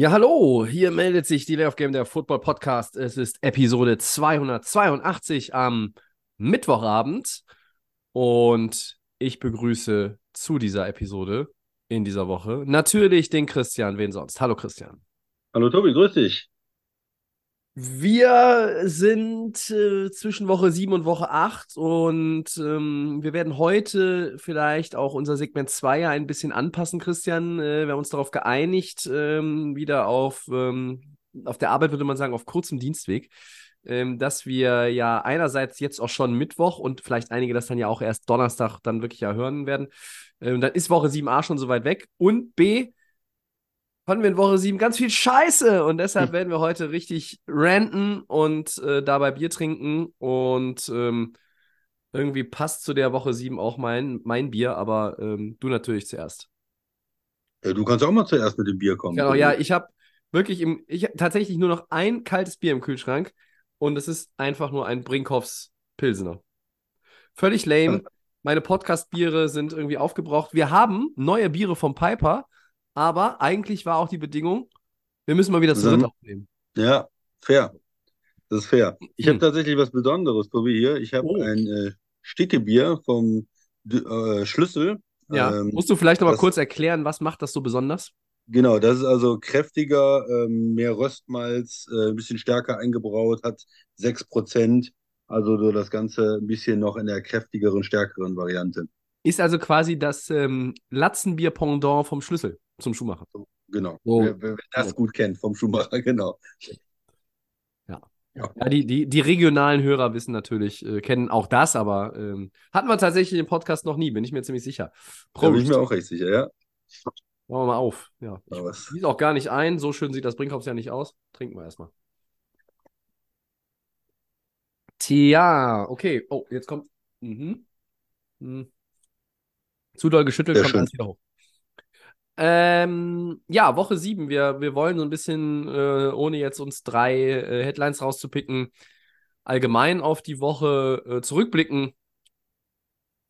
Ja, hallo, hier meldet sich die Layoff Game der Football Podcast. Es ist Episode 282 am Mittwochabend und ich begrüße zu dieser Episode in dieser Woche natürlich den Christian, wen sonst. Hallo Christian. Hallo Tobi, grüß dich. Wir sind äh, zwischen Woche 7 und Woche 8 und ähm, wir werden heute vielleicht auch unser Segment 2 ja ein bisschen anpassen, Christian. Äh, wir haben uns darauf geeinigt, ähm, wieder auf, ähm, auf der Arbeit würde man sagen, auf kurzem Dienstweg, ähm, dass wir ja einerseits jetzt auch schon Mittwoch und vielleicht einige das dann ja auch erst Donnerstag dann wirklich ja hören werden. Ähm, dann ist Woche 7a schon so weit weg und B, fanden wir in Woche 7 ganz viel Scheiße und deshalb werden wir heute richtig ranten und äh, dabei Bier trinken und ähm, irgendwie passt zu der Woche 7 auch mein, mein Bier, aber ähm, du natürlich zuerst. Ja, du kannst auch mal zuerst mit dem Bier kommen. Genau, ja, ich habe wirklich im, ich hab tatsächlich nur noch ein kaltes Bier im Kühlschrank und es ist einfach nur ein Brinkhoffs Pilsener. Völlig lame. Meine Podcast-Biere sind irgendwie aufgebraucht. Wir haben neue Biere vom Piper, aber eigentlich war auch die Bedingung, wir müssen mal wieder zu dritt Zusammen? aufnehmen. Ja, fair. Das ist fair. Ich Hm. habe tatsächlich was Besonderes, Tobi, hier. Ich habe Oh. ein äh, Stickebier vom äh, Schlüssel. Ja, Ähm, musst du vielleicht noch mal das- kurz erklären, was macht das so besonders? Genau, das ist also kräftiger, ähm, mehr Röstmalz, äh, ein bisschen stärker eingebraut, hat 6%. Also so das Ganze ein bisschen noch in der kräftigeren, stärkeren Variante. Ist also quasi das ähm, Latzenbier-Pendant vom Schlüssel zum Schuhmacher. Genau. Oh. Wer, wer, das gut kennt vom Schuhmacher, genau. Ja, die, die, die regionalen Hörer wissen natürlich, äh, kennen auch das, aber ähm, hatten wir tatsächlich im Podcast noch nie, bin ich mir ziemlich sicher. Da bin ich mir auch recht sicher, ja. Machen wir mal auf. Ja, gieße auch gar nicht ein, so schön sieht das Brinkhoffs ja nicht aus. Trinken wir erstmal. Tja, okay. Oh, jetzt kommt. Mhm. Hm. Zu doll geschüttelt, Sehr kommt schön. alles wieder hoch. Ähm, ja, Woche 7. Wir, wir wollen so ein bisschen, äh, ohne jetzt uns drei äh, Headlines rauszupicken, allgemein auf die Woche äh, zurückblicken.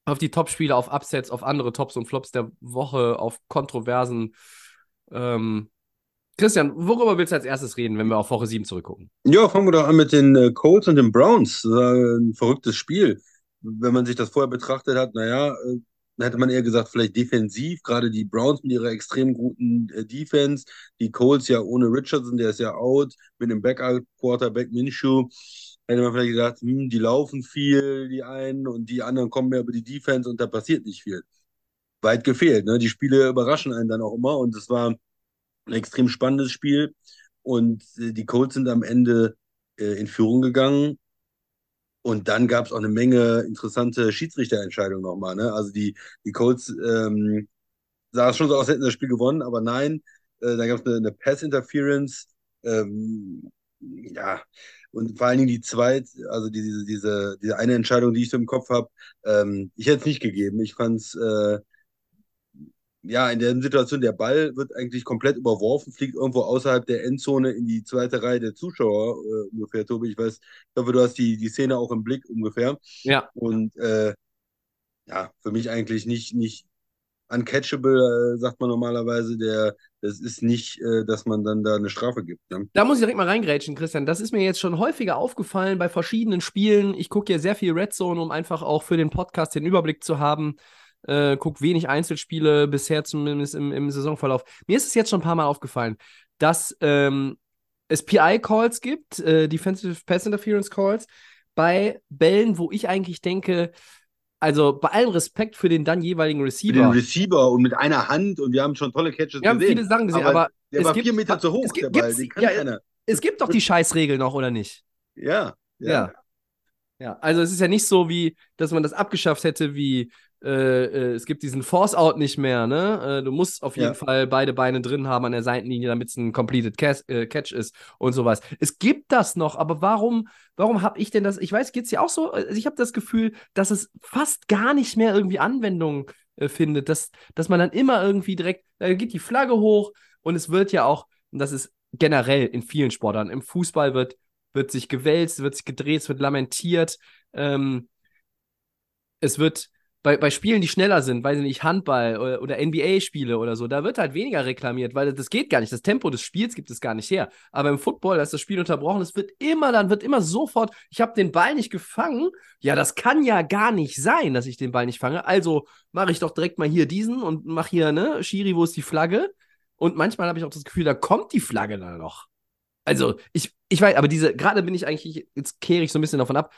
Auf die Topspiele, auf Upsets, auf andere Tops und Flops der Woche, auf Kontroversen. Ähm, Christian, worüber willst du als erstes reden, wenn wir auf Woche 7 zurückgucken? Ja, fangen wir doch an mit den äh, Colts und den Browns. Ein verrücktes Spiel. Wenn man sich das vorher betrachtet hat, naja, äh, hätte man eher gesagt, vielleicht defensiv, gerade die Browns mit ihrer extrem guten äh, Defense, die Colts ja ohne Richardson, der ist ja out, mit dem Backup-Quarterback Minshew, hätte man vielleicht gesagt, hm, die laufen viel, die einen, und die anderen kommen mehr über die Defense und da passiert nicht viel. Weit gefehlt, ne? Die Spiele überraschen einen dann auch immer und es war ein extrem spannendes Spiel. Und äh, die Colts sind am Ende äh, in Führung gegangen. Und dann gab es auch eine Menge interessante Schiedsrichterentscheidungen nochmal. Ne? Also die, die Colts ähm, sah es schon so aus, hätten das Spiel gewonnen, aber nein. Äh, da gab es eine, eine Pass-Interference. Ähm, ja, und vor allen Dingen die zweite, also diese, diese, diese eine Entscheidung, die ich so im Kopf habe, ähm, ich hätte es nicht gegeben. Ich fand es äh, ja, in der Situation, der Ball wird eigentlich komplett überworfen, fliegt irgendwo außerhalb der Endzone in die zweite Reihe der Zuschauer äh, ungefähr, Tobi. Ich weiß, ich hoffe, du hast die, die Szene auch im Blick ungefähr. Ja, Und äh, ja, für mich eigentlich nicht, nicht uncatchable, äh, sagt man normalerweise. Der, das ist nicht, äh, dass man dann da eine Strafe gibt. Ne? da muss ich direkt mal reingrätschen, Christian. Das ist mir jetzt schon häufiger aufgefallen bei verschiedenen Spielen. Ich gucke ja sehr viel Red Zone, um einfach auch für den Podcast den Überblick zu haben. Äh, guck wenig Einzelspiele bisher zumindest im, im Saisonverlauf. Mir ist es jetzt schon ein paar Mal aufgefallen, dass ähm, es PI-Calls gibt, äh, Defensive Pass Interference Calls, bei Bällen, wo ich eigentlich denke, also bei allem Respekt für den dann jeweiligen Receiver. dem Receiver und mit einer Hand und wir haben schon tolle Catches Wir haben gesehen. viele Sachen gesehen, aber, aber der es war gibt- vier Meter zu hoch, es gibt- der Ball. Den ja, es gibt doch die Scheißregel noch, oder nicht? Ja, Ja. Ja, also es ist ja nicht so, wie, dass man das abgeschafft hätte, wie äh, äh, es gibt diesen Force-Out nicht mehr, ne? Äh, du musst auf jeden Ja. Fall beide Beine drin haben an der Seitenlinie, damit es ein Completed Cas äh, Catch ist und sowas. Es gibt das noch, aber warum, warum habe ich denn das? Ich weiß, geht es dir auch so? Also ich habe das Gefühl, dass es fast gar nicht mehr irgendwie Anwendung äh, findet, dass, dass man dann immer irgendwie direkt, da geht die Flagge hoch und es wird ja auch, und das ist generell in vielen Sportarten, im Fußball wird, wird sich gewälzt, wird sich gedreht, es wird lamentiert, ähm, es wird bei, bei Spielen, die schneller sind, weiß ich nicht, Handball oder, oder NBA-Spiele oder so, da wird halt weniger reklamiert, weil das geht gar nicht. Das Tempo des Spiels gibt es gar nicht her. Aber im Football, da ist das Spiel unterbrochen, es wird immer, dann wird immer sofort, ich habe den Ball nicht gefangen. Ja, das kann ja gar nicht sein, dass ich den Ball nicht fange. Also mache ich doch direkt mal hier diesen und mache hier, ne, Schiri, wo ist die Flagge? Und manchmal habe ich auch das Gefühl, da kommt die Flagge dann noch. Also, ich, ich weiß, aber diese, gerade bin ich eigentlich, jetzt kehre ich so ein bisschen davon ab,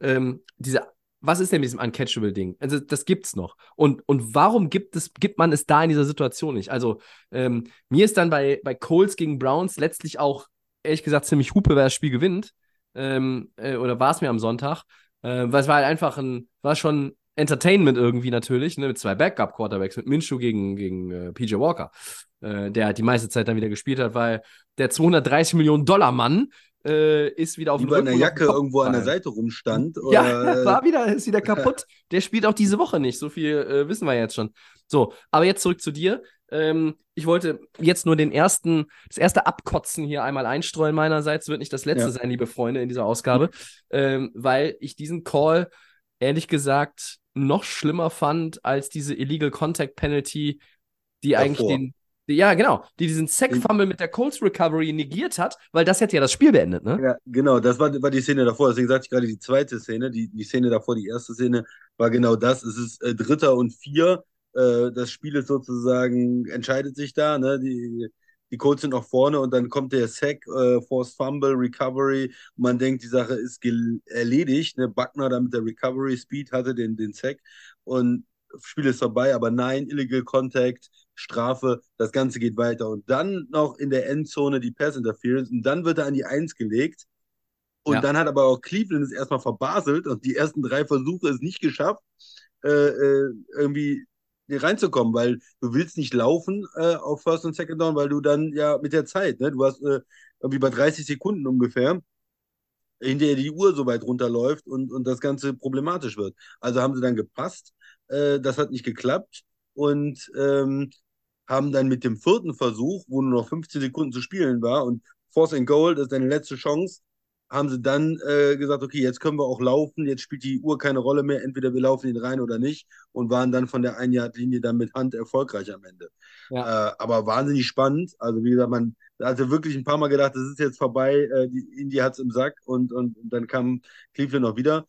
ähm, diese was ist denn mit diesem Uncatchable-Ding? Also, das gibt's noch. Und, und warum gibt, es, gibt man es da in dieser Situation nicht? Also, ähm, mir ist dann bei, bei Coles gegen Browns letztlich auch, ehrlich gesagt, ziemlich Hupe, wer das Spiel gewinnt. Ähm, äh, oder war es mir am Sonntag. Äh, weil es war halt einfach ein, war schon Entertainment irgendwie natürlich, ne, mit zwei Backup-Quarterbacks, mit Minshew gegen, gegen äh, PJ Walker, äh, der halt die meiste Zeit dann wieder gespielt hat, weil der 230 Millionen Dollar Mann äh, ist wieder auf dem Über einer Jacke irgendwo an der. Seite rumstand. Ja, Oder, war wieder, ist wieder kaputt. Der spielt auch diese Woche nicht. So viel äh, wissen wir jetzt schon. So, aber jetzt zurück zu dir. Ähm, ich wollte jetzt nur den ersten, das erste Abkotzen hier einmal einstreuen meinerseits. Wird nicht das letzte Ja. sein, liebe Freunde, in dieser Ausgabe, ähm, weil ich diesen Call ehrlich gesagt noch schlimmer fand als diese Illegal Contact Penalty, die eigentlich Davor. den, die, ja genau, die diesen Sack-Fumble mit der Colts Recovery negiert hat, weil das hätte ja das Spiel beendet, ne? Ja, genau, das war, war die Szene davor. Deswegen sagte ich gerade die zweite Szene. Die, die Szene davor, die erste Szene, war genau das. Es ist äh, Dritter und Vier. Äh, das Spiel ist sozusagen, entscheidet sich da. Ne? Die, die Colts sind noch vorne und dann kommt der Sack, äh, Forced Fumble, Recovery. Man denkt, die Sache ist erledigt. Ne? Buckner da mit der Recovery Speed hatte den, den Sack. Und Spiel ist vorbei, aber nein, Illegal Contact, Strafe, das Ganze geht weiter. Und dann noch in der Endzone die Pass Interference und dann wird er an die Eins gelegt. Und Ja. dann hat aber auch Cleveland es erstmal verbaselt und die ersten drei Versuche es nicht geschafft, äh, äh, irgendwie reinzukommen, weil du willst nicht laufen äh, auf First und Second Down, weil du dann ja mit der Zeit, ne, du hast äh, irgendwie bei 30 Sekunden ungefähr, in der die Uhr so weit runterläuft und, und das Ganze problematisch wird. Also haben sie dann gepasst, äh, das hat nicht geklappt und ähm, haben dann mit dem vierten Versuch, wo nur noch 15 Sekunden zu spielen war und Force and Goal, das ist deine letzte Chance, haben sie dann äh, gesagt, okay, jetzt können wir auch laufen, jetzt spielt die Uhr keine Rolle mehr, entweder wir laufen ihn rein oder nicht und waren dann von der Ein-Yard-Linie dann mit Hand erfolgreich am Ende. Ja. Äh, aber wahnsinnig spannend, also wie gesagt, man hatte wirklich ein paar Mal gedacht, das ist jetzt vorbei, äh, die Indy hat es im Sack und, und, und dann kam Cleveland noch wieder.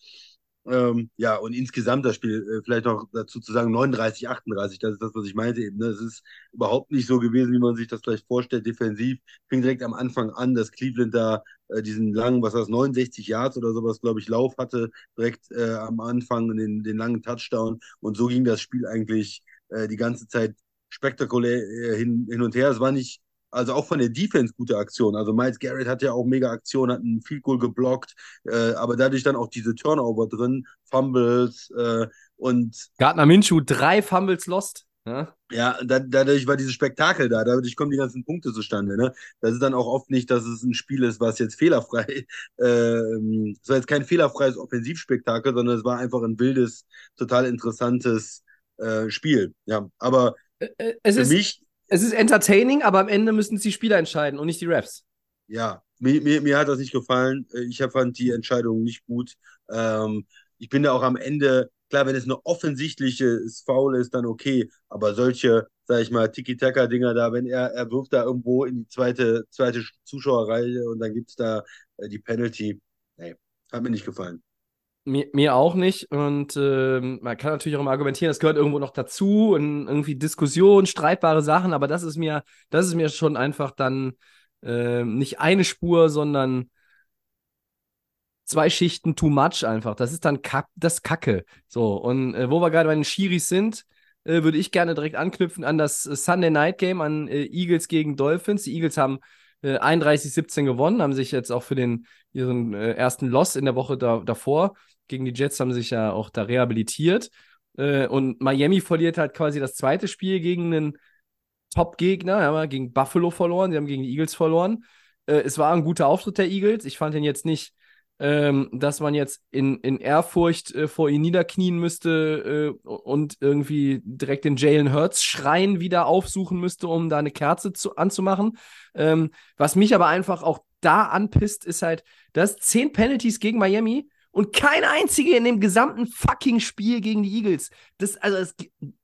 Ähm, ja, und insgesamt das Spiel, äh, vielleicht noch dazu zu sagen, 39, 38, das ist das, was ich meinte eben. Ne? Es ist überhaupt nicht so gewesen, wie man sich das vielleicht vorstellt, defensiv. Fing direkt am Anfang an, dass Cleveland da äh, diesen langen, was war das, 69 Yards oder sowas, glaube ich, Lauf hatte, direkt äh, am Anfang den, den langen Touchdown. Und so ging das Spiel eigentlich äh, die ganze Zeit spektakulär äh, hin, hin und her. Es war nicht also auch von der Defense gute Aktion. Also Miles Garrett hat ja auch mega Aktion, hat einen Field Goal geblockt, äh, aber dadurch dann auch diese Turnover drin, Fumbles äh, und Gardner Minshew, drei Fumbles lost. Ja? ja, da, dadurch war dieses Spektakel da, dadurch kommen die ganzen Punkte zustande. Ne? Das ist dann auch oft nicht, dass es ein Spiel ist, was jetzt fehlerfrei, ähm, es war jetzt kein fehlerfreies Offensivspektakel, sondern es war einfach ein wildes, total interessantes äh, Spiel. Ja, aber Äh, Es für ist, mich es ist entertaining, aber am Ende müssen es die Spieler entscheiden und nicht die Refs. Ja, mir, mir, mir hat das nicht gefallen. Äh, Ich fand die Entscheidung nicht gut. Ähm, ich bin da auch am Ende, klar, wenn es eine offensichtliche Foul ist, dann okay. Aber solche, sag ich mal, Tiki-Taka-Dinger da, wenn er, er wirft da irgendwo in die zweite, zweite Zuschauerreihe und dann gibt's da äh, die Penalty. Nee, hat mir nicht gefallen. Mir, mir auch nicht. Und ähm, man kann natürlich auch immer argumentieren, das gehört irgendwo noch dazu und irgendwie Diskussion, streitbare Sachen, aber das ist mir, das ist mir schon einfach dann ähm, nicht eine Spur, sondern zwei Schichten too much einfach. Das ist dann Kack, das Kacke. So, und äh, wo wir gerade bei den Schiris sind, äh, würde ich gerne direkt anknüpfen an das äh, Sunday Night Game, an äh, Eagles gegen Dolphins. Die Eagles haben äh, 31-17 gewonnen, haben sich jetzt auch für den, ihren äh, ersten Loss in der Woche da, davor gegen die Jets haben sich ja auch da rehabilitiert. Äh, und Miami verliert halt quasi das zweite Spiel gegen einen Top-Gegner. Ja, gegen Buffalo verloren, sie haben gegen die Eagles verloren. Äh, es war ein guter Auftritt der Eagles. Ich fand ihn jetzt nicht, ähm, dass man jetzt in, in Ehrfurcht äh, vor ihn niederknien müsste äh, und irgendwie direkt den Jalen Hurts Schrein wieder aufsuchen müsste, um da eine Kerze zu, anzumachen. Ähm, was mich aber einfach auch da anpisst, ist halt, dass zehn Penalties gegen Miami und kein einziger in dem gesamten fucking Spiel gegen die Eagles. Das, also, es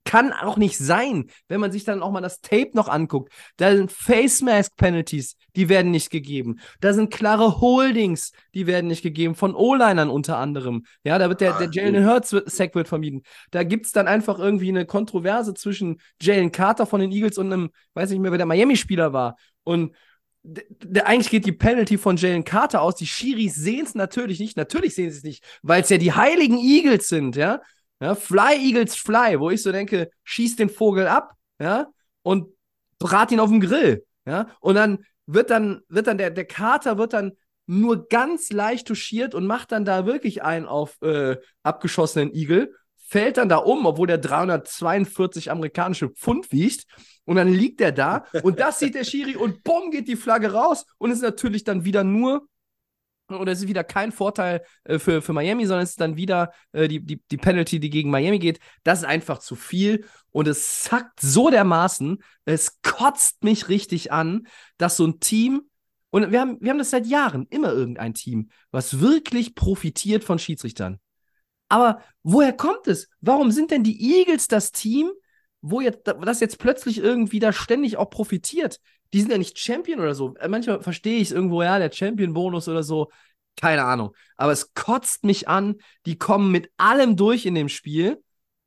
kann auch nicht sein, wenn man sich dann auch mal das Tape noch anguckt. Da sind Face Mask Penalties, die werden nicht gegeben. Da sind klare Holdings, die werden nicht gegeben, von O-Linern unter anderem. Ja, da wird der, der Jalen Hurts Sack wird vermieden. Da gibt es dann einfach irgendwie eine Kontroverse zwischen Jalen Carter von den Eagles und einem, weiß nicht mehr, wer der Miami-Spieler war. Und eigentlich geht die Penalty von Jalen Carter aus. Die Schiris sehen es natürlich nicht. Natürlich sehen sie es nicht, weil es ja die heiligen Eagles sind, ja? ja. Fly Eagles Fly, wo ich so denke, schieß den Vogel ab, ja, und brat ihn auf dem Grill, ja. Und dann wird dann, wird dann der, der Carter wird dann nur ganz leicht touchiert und macht dann da wirklich einen auf äh, abgeschossenen Igel fällt dann da um, obwohl der 342 amerikanische Pfund wiegt. Und dann liegt er da und das sieht der Schiri und bumm geht die Flagge raus und ist natürlich dann wieder nur oder es ist wieder kein Vorteil äh, für, für Miami, sondern es ist dann wieder äh, die, die, die Penalty, die gegen Miami geht. Das ist einfach zu viel und es zackt so dermaßen, es kotzt mich richtig an, dass so ein Team, und wir haben, wir haben das seit Jahren, immer irgendein Team, was wirklich profitiert von Schiedsrichtern. Aber woher kommt es? Warum sind denn die Eagles das Team, wo jetzt, das jetzt plötzlich irgendwie da ständig auch profitiert? Die sind ja nicht Champion oder so. Äh, manchmal verstehe ich es irgendwo, ja, der Champion-Bonus oder so. Keine Ahnung. Aber es kotzt mich an. Die kommen mit allem durch in dem Spiel.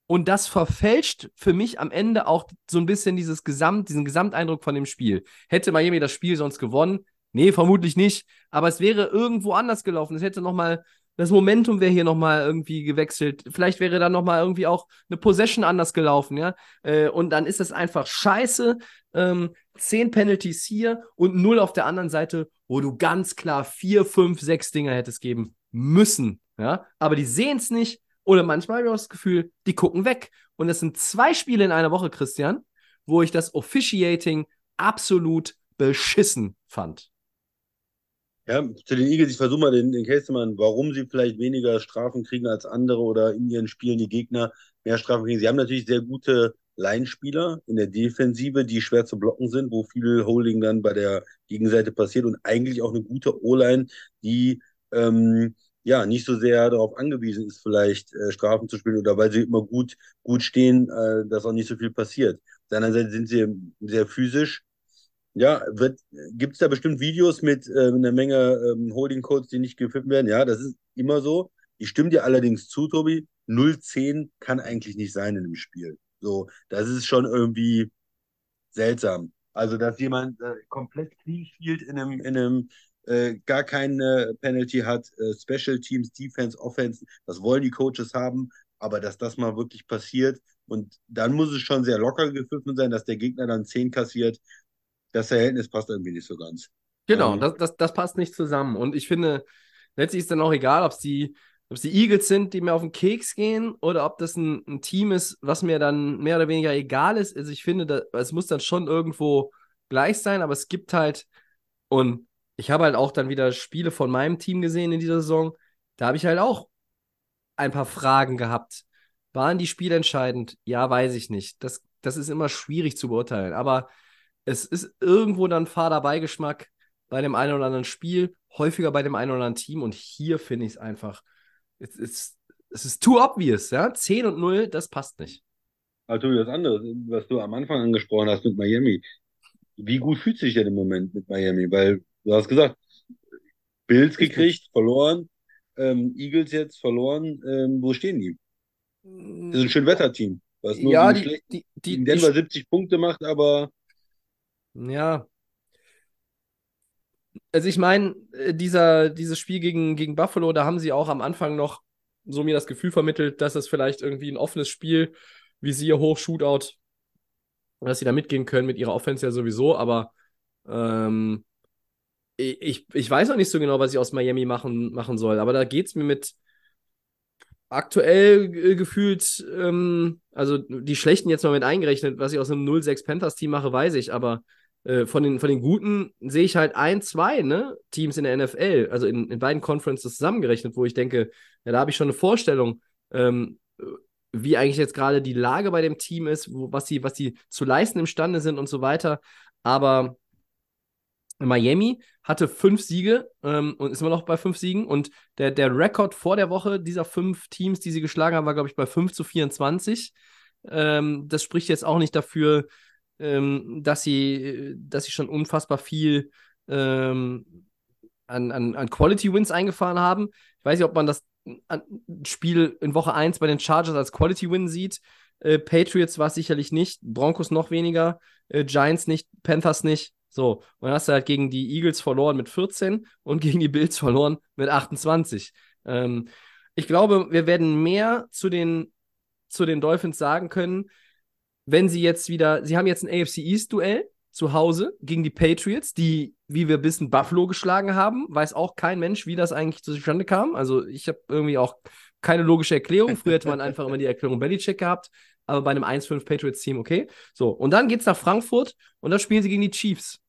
Und das verfälscht für mich am Ende auch so ein bisschen dieses Gesamt, diesen Gesamteindruck von dem Spiel. Hätte Miami das Spiel sonst gewonnen? Nee, vermutlich nicht. Aber es wäre irgendwo anders gelaufen. Es hätte nochmal das Momentum wäre hier nochmal irgendwie gewechselt. Vielleicht wäre dann nochmal irgendwie auch eine Possession anders gelaufen, ja. Äh, und dann ist es einfach scheiße. Ähm, zehn Penalties hier und null auf der anderen Seite, wo du ganz klar vier, fünf, sechs Dinger hättest geben müssen, ja. Aber die sehen es nicht. Oder manchmal habe ich auch das Gefühl, die gucken weg. Und es sind zwei Spiele in einer Woche, Christian, wo ich das Officiating absolut beschissen fand. Ja, zu den Eagles, ich versuche mal den, den Case zu machen, warum sie vielleicht weniger Strafen kriegen als andere oder in ihren Spielen die Gegner mehr Strafen kriegen. Sie haben natürlich sehr gute Line-Spieler in der Defensive, die schwer zu blocken sind, wo viel Holding dann bei der Gegenseite passiert und eigentlich auch eine gute O-Line, die ähm, ja nicht so sehr darauf angewiesen ist, vielleicht äh, Strafen zu spielen oder weil sie immer gut, gut stehen, äh, dass auch nicht so viel passiert. Auf der anderen Seite sind sie sehr physisch ja, gibt es da bestimmt Videos mit äh, einer Menge ähm, Holding-Codes, die nicht gepfiffen werden? Ja, das ist immer so. Ich stimme dir allerdings zu, Tobi. 0-10 kann eigentlich nicht sein in dem Spiel. So, das ist schon irgendwie seltsam. Also, dass jemand äh, komplett clean spielt in einem, in einem äh, gar keine Penalty hat, äh, Special Teams, Defense, Offense, das wollen die Coaches haben, aber dass das mal wirklich passiert und dann muss es schon sehr locker gepfiffen sein, dass der Gegner dann 10 kassiert das Verhältnis passt irgendwie nicht so ganz. Genau, ähm, das, das, das passt nicht zusammen. Und ich finde, letztlich ist dann auch egal, ob es die, die Eagles sind, die mir auf den Keks gehen, oder ob das ein, ein, Team ist, was mir dann mehr oder weniger egal ist. Also ich finde, da, es muss dann schon irgendwo gleich sein, aber es gibt halt, und ich habe halt auch dann wieder Spiele von meinem Team gesehen in dieser Saison, da habe ich halt auch ein paar Fragen gehabt. Waren die Spiele entscheidend? Ja, weiß ich nicht. Das, das ist immer schwierig zu beurteilen. Aber es ist irgendwo dann Fahrerbeigeschmack bei dem einen oder anderen Spiel, häufiger bei dem einen oder anderen Team. Und hier finde ich es einfach, es ist, es ist too obvious, ja. 10 und 0, das passt nicht. Also das andere, was du am Anfang angesprochen hast mit Miami. Wie gut fühlt sich denn im Moment mit Miami? Weil du hast gesagt, Bills gekriegt, verloren, ähm, Eagles jetzt verloren. Ähm, wo stehen die? Das ist ein Schönwetterteam. Was nur ja, die, die, die, in Denver 70 Punkte macht, aber ja. Also ich meine, äh, dieser, dieses Spiel gegen, gegen Buffalo, da haben sie auch am Anfang noch so mir das Gefühl vermittelt, dass es vielleicht irgendwie ein offenes Spiel, wie sie ihr Hoch-Shootout, dass sie da mitgehen können mit ihrer Offense ja sowieso, aber ähm, ich, ich weiß auch nicht so genau, was ich aus Miami machen, machen soll, aber da geht es mir mit aktuell äh, gefühlt, ähm, also die schlechten jetzt mal mit eingerechnet, was ich aus einem 0-6 Panthers-Team mache, weiß ich, aber äh, von, den, von den guten sehe ich halt ein, zwei ne, Teams in der NFL, also in, in beiden Conferences zusammengerechnet, wo ich denke, ja, da habe ich schon eine Vorstellung, ähm, wie eigentlich jetzt gerade die Lage bei dem Team ist, wo, was sie was die zu leisten imstande sind und so weiter. Aber Miami hatte fünf Siege ähm, und ist immer noch bei fünf Siegen. Und der, der Rekord vor der Woche dieser fünf Teams, die sie geschlagen haben, war, glaube ich, bei 5 zu 24. Ähm, das spricht jetzt auch nicht dafür, ähm, dass, sie, dass sie schon unfassbar viel ähm, an, an, an Quality Wins eingefahren haben. Ich weiß nicht, ob man das Spiel in Woche 1 bei den Chargers als Quality Win sieht. Äh, Patriots war es sicherlich nicht, Broncos noch weniger, äh, Giants nicht, Panthers nicht. So, und dann hast du halt gegen die Eagles verloren mit 14 und gegen die Bills verloren mit 28. Ähm, ich glaube, wir werden mehr zu den, zu den Dolphins sagen können, wenn sie jetzt wieder, sie haben jetzt ein AFC East-Duell zu Hause gegen die Patriots, die, wie wir wissen, Buffalo geschlagen haben. Weiß auch kein Mensch, wie das eigentlich zustande kam. Also ich habe irgendwie auch keine logische Erklärung. Früher hätte man einfach immer die Erklärung Belichick gehabt, aber bei einem 1-5 Patriots-Team okay. So, und dann geht es nach Frankfurt und da spielen sie gegen die Chiefs.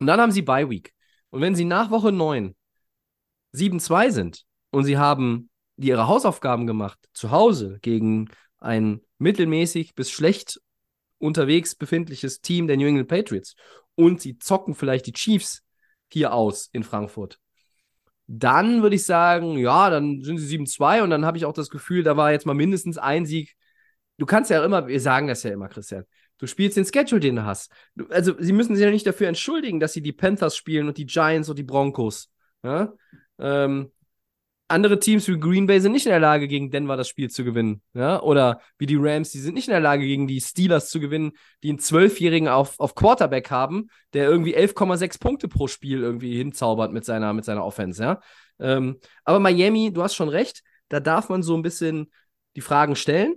Und dann haben sie Bye Week. Und wenn sie nach Woche 9 7-2 sind und sie haben die ihre Hausaufgaben gemacht, zu Hause gegen ein mittelmäßig bis schlecht unterwegs befindliches Team der New England Patriots und sie zocken vielleicht die Chiefs hier aus in Frankfurt, dann würde ich sagen, ja, dann sind sie 7-2 und dann habe ich auch das Gefühl, da war jetzt mal mindestens ein Sieg. Du kannst ja immer, wir sagen das ja immer, Christian, du spielst den Schedule, den du hast. Also sie müssen sich ja nicht dafür entschuldigen, dass sie die Panthers spielen und die Giants und die Broncos. Ja? Ähm, andere Teams wie Green Bay sind nicht in der Lage, gegen Denver das Spiel zu gewinnen. Ja? Oder wie die Rams, die sind nicht in der Lage, gegen die Steelers zu gewinnen, die einen Zwölfjährigen auf, auf Quarterback haben, der irgendwie 11,6 Punkte pro Spiel irgendwie hinzaubert mit seiner, mit seiner Offense. Ja? Ähm, aber Miami, du hast schon recht, da darf man so ein bisschen die Fragen stellen.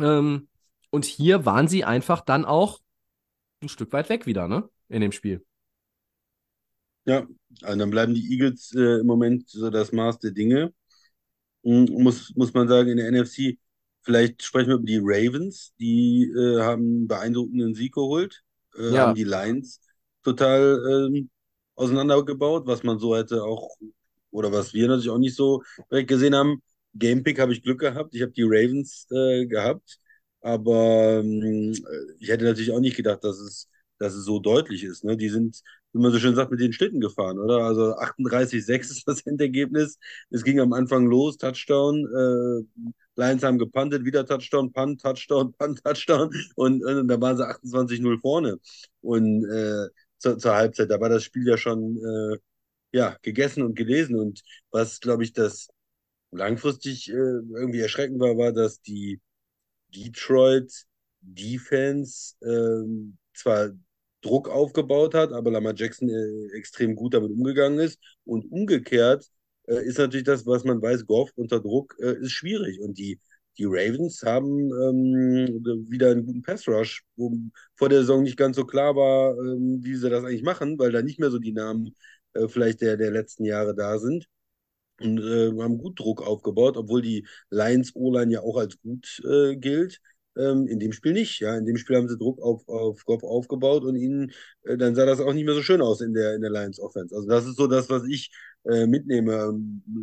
Ähm, und hier waren sie einfach dann auch ein Stück weit weg wieder, ne? In dem Spiel. Ja, also dann bleiben die Eagles äh, im Moment so das Maß der Dinge. Mhm, muss, muss man sagen, in der NFC, vielleicht sprechen wir über die Ravens, die äh, haben einen beeindruckenden Sieg geholt, äh, Ja. haben die Lions total ähm, auseinandergebaut, was man so hätte auch, oder was wir natürlich auch nicht so direkt gesehen haben. Gamepick habe ich Glück gehabt, ich habe die Ravens äh, gehabt, aber ähm, ich hätte natürlich auch nicht gedacht, dass es, dass es so deutlich ist. Ne? Die sind wie man so schön sagt, mit den Schlitten gefahren, oder? Also 38-6 ist das Endergebnis. Es ging am Anfang los, Touchdown. Äh, Lions haben gepuntet, wieder Touchdown, Punt, Touchdown, Punt, Touchdown. Und, äh, da waren sie 28-0 vorne. Und äh, zur, zur Halbzeit, da war das Spiel ja schon äh, ja, gegessen und gelesen. Und was, glaube ich, das langfristig äh, irgendwie erschreckend war, war, dass die Detroit Defense ähm, zwar Druck aufgebaut hat, aber Lamar Jackson äh, extrem gut damit umgegangen ist. Und umgekehrt äh, ist natürlich das, was man weiß, Goff unter Druck äh, ist schwierig. Und die, die Ravens haben ähm, wieder einen guten Pass-Rush, wo vor der Saison nicht ganz so klar war, ähm, wie sie das eigentlich machen, weil da nicht mehr so die Namen äh, vielleicht der, der letzten Jahre da sind. Und äh, haben gut Druck aufgebaut, obwohl die Lions O-Line ja auch als gut äh, gilt. Ähm, in dem Spiel nicht. Ja, in dem Spiel haben sie Druck auf, auf Goff aufgebaut und ihnen, äh, dann sah das auch nicht mehr so schön aus in der, in der Lions Offense. Also das ist so das, was ich äh, mitnehme.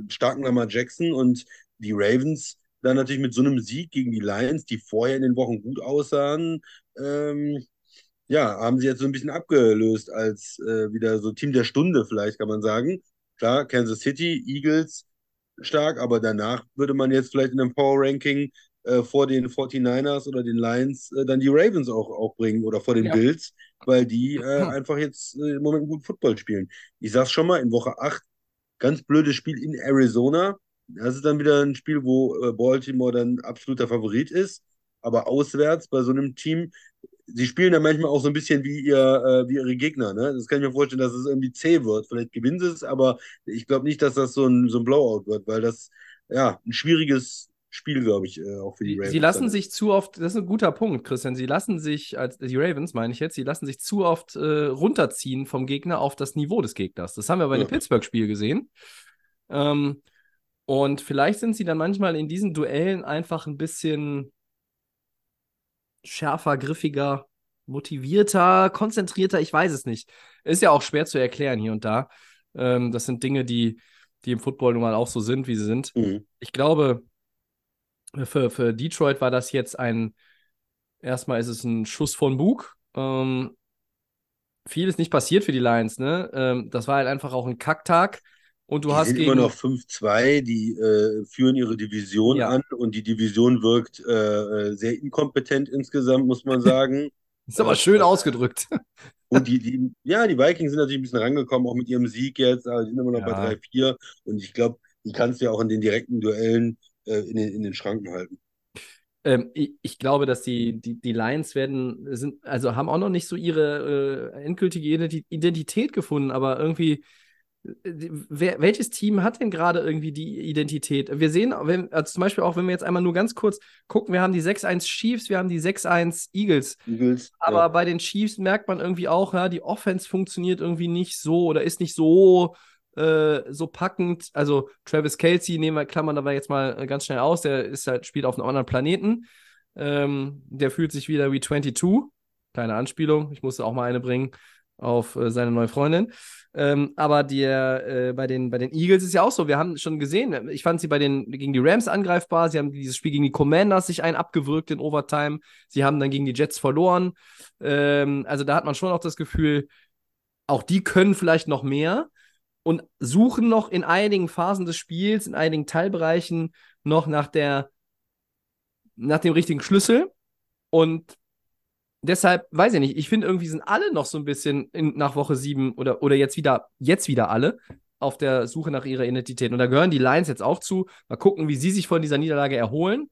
Starken Lamar Jackson und die Ravens dann natürlich mit so einem Sieg gegen die Lions, die vorher in den Wochen gut aussahen, ähm, ja, haben sie jetzt so ein bisschen abgelöst als äh, wieder so Team der Stunde, vielleicht kann man sagen. Klar, Kansas City, Eagles stark, aber danach würde man jetzt vielleicht in einem Power Ranking äh, vor den 49ers oder den Lions äh, dann die Ravens auch, auch bringen oder vor den Ja. Bills, weil die äh, einfach jetzt äh, im Moment gut Football spielen. Ich sag's schon mal, in Woche 8, ganz blödes Spiel in Arizona. Das ist dann wieder ein Spiel, wo äh, Baltimore dann absoluter Favorit ist, aber auswärts bei so einem Team, sie spielen dann manchmal auch so ein bisschen wie, ihr, wie ihre Gegner. Ne? Das kann ich mir vorstellen, dass es irgendwie zäh wird. Vielleicht gewinnen sie es, aber ich glaube nicht, dass das so ein, so ein Blowout wird, weil das ja ein schwieriges Spiel, glaube ich, äh, auch für die Ravens. sie lassen dann sich zu oft, das ist ein guter Punkt, Christian. Sie lassen sich, als die Ravens meine ich jetzt, sie lassen sich zu oft äh, runterziehen vom Gegner auf das Niveau des Gegners. Das haben wir bei Ja. dem Pittsburgh-Spiel gesehen. Ähm, Und vielleicht sind sie dann manchmal in diesen Duellen einfach ein bisschen schärfer, griffiger, motivierter, konzentrierter, ich weiß es nicht. Ist ja auch schwer zu erklären hier und da. Ähm, das sind Dinge, die, die im Football nun mal auch so sind, wie sie sind. Mhm. Ich glaube, für, für Detroit war das jetzt ein, erstmal ist es ein Schuss von Bug. Ähm, viel ist nicht passiert für die Lions, ne? Ähm, das war halt einfach auch ein Kacktag. Und du Die hast sind gegen. immer noch 5-2, die äh, führen ihre Division Ja. an und die Division wirkt äh, äh, sehr inkompetent insgesamt, muss man sagen. ist aber schön ausgedrückt. Und die, die, ja, die Vikings sind natürlich ein bisschen rangekommen, auch mit ihrem Sieg jetzt, aber die sind immer noch Ja. bei 3-4 und ich glaube, die kannst du ja auch in den direkten Duellen äh, in den, in den Schranken halten. Ähm, ich, ich glaube, dass die, die, die Lions werden, sind, also haben auch noch nicht so ihre äh, endgültige Identi- Identität gefunden, aber irgendwie, äh, wer, welches Team hat denn gerade irgendwie die Identität? Wir sehen, wenn, also zum Beispiel auch, wenn wir jetzt einmal nur ganz kurz gucken, wir haben die 6-1 Chiefs, wir haben die 6-1 Eagles. Eagles, Aber ja. bei den Chiefs merkt man irgendwie auch, ja, die Offense funktioniert irgendwie nicht so oder ist nicht so, äh, so packend. Also Travis Kelsey nehmen wir, klammern aber jetzt mal äh, ganz schnell aus, der ist halt, spielt auf einem anderen Planeten. Ähm, der fühlt sich wieder wie 22. Kleine Anspielung, ich musste auch mal eine bringen auf äh, seine neue Freundin. Ähm, aber der, äh, bei, den, bei den Eagles ist ja auch so, wir haben schon gesehen, ich fand sie bei den gegen die Rams angreifbar, sie haben dieses Spiel gegen die Commanders sich ein abgewürgt in Overtime, sie haben dann gegen die Jets verloren. Ähm, also da hat man schon auch das Gefühl, auch die können vielleicht noch mehr und suchen noch in einigen Phasen des Spiels, in einigen Teilbereichen noch nach der, nach dem richtigen Schlüssel. Und deshalb, weiß ich nicht, ich finde irgendwie sind alle noch so ein bisschen in, nach Woche sieben oder, oder jetzt wieder, jetzt wieder alle auf der Suche nach ihrer Identität. Und da gehören die Lions jetzt auch zu. Mal gucken, wie sie sich von dieser Niederlage erholen.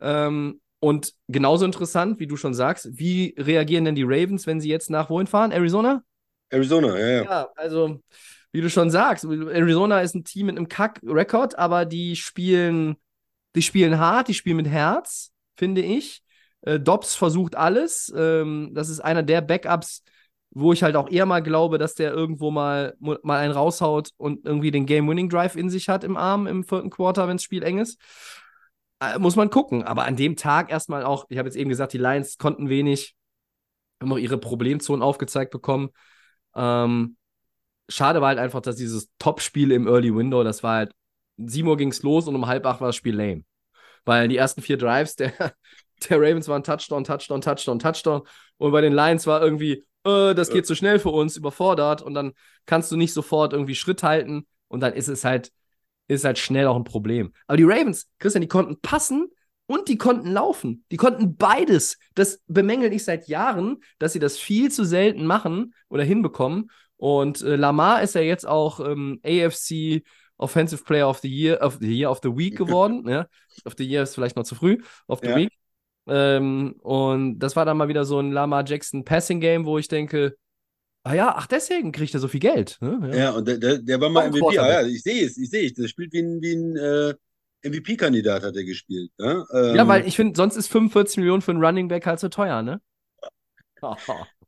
Ähm, und genauso interessant, wie du schon sagst, wie reagieren denn die Ravens, wenn sie jetzt nach wohin fahren? Arizona? Arizona, ja, ja. Ja, also, wie du schon sagst, Arizona ist ein Team mit einem Kack-Rekord, aber die spielen, die spielen hart, die spielen mit Herz, finde ich. Äh, Dobbs versucht alles. Ähm, das ist einer der Backups, wo ich halt auch eher mal glaube, dass der irgendwo mal, mal einen raushaut und irgendwie den Game-Winning-Drive in sich hat im Arm im vierten Quarter, wenn das Spiel eng ist. Äh, muss man gucken. Aber an dem Tag erstmal auch, ich habe jetzt eben gesagt, die Lions konnten wenig, haben auch ihre Problemzonen aufgezeigt bekommen. Ähm, schade war halt einfach, dass dieses Top-Spiel im Early Window, das war halt, 7 Uhr ging es los und um halb acht war das Spiel lame. Weil die ersten vier Drives der, der Ravens waren Touchdown, Touchdown, Touchdown, Touchdown. Und bei den Lions war irgendwie, äh, das geht zu schnell für uns, überfordert. Und dann kannst du nicht sofort irgendwie Schritt halten. Und dann ist es halt, ist halt schnell auch ein Problem. Aber die Ravens, Christian, die konnten passen und die konnten laufen. Die konnten beides. Das bemängel ich seit Jahren, dass sie das viel zu selten machen oder hinbekommen. Und äh, Lamar ist ja jetzt auch ähm, AFC Offensive Player of the Year, of the Year of the Week geworden. ja. Of the Year ist vielleicht noch zu früh. Of the Ja. Week. Ähm, und das war dann mal wieder so ein Lamar Jackson Passing Game, wo ich denke, ah ja, ach, deswegen kriegt er so viel Geld. Ne? Ja, und der, der, der war mal ein MVP. Ah, ja, ich sehe es, ich sehe es. Der spielt wie ein, wie ein äh, MVP-Kandidat, hat er gespielt. Ja, ähm, Ja, weil ich finde, sonst ist 45 Millionen für einen Running Back halt so teuer, ne?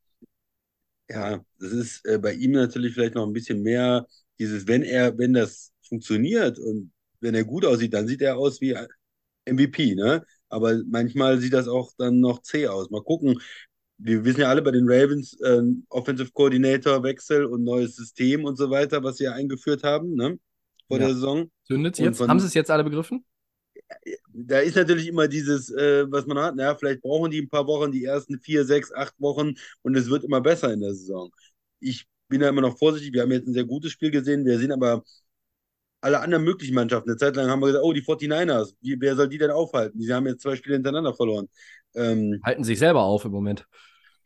Ja, das ist äh, bei ihm natürlich vielleicht noch ein bisschen mehr dieses, wenn er, wenn das funktioniert und wenn er gut aussieht, dann sieht er aus wie MVP, ne? Aber manchmal sieht das auch dann noch zäh aus. Mal gucken. Wir wissen ja alle bei den Ravens, ähm, Offensive Coordinator Wechsel und neues System und so weiter, was sie ja eingeführt haben, ne? Vor Ja. der Saison. Zündet Und jetzt? von- Haben sie es jetzt alle begriffen? Da ist natürlich immer dieses, äh, was man hat, naja, vielleicht brauchen die ein paar Wochen, die ersten vier, sechs, acht Wochen und es wird immer besser in der Saison. Ich bin da immer noch vorsichtig. Wir haben jetzt ein sehr gutes Spiel gesehen. Wir sehen aber alle anderen möglichen Mannschaften. Eine Zeit lang haben wir gesagt, oh, die 49ers, wie, wer soll die denn aufhalten? Die haben jetzt zwei Spiele hintereinander verloren. Ähm, Halten sich selber auf im Moment.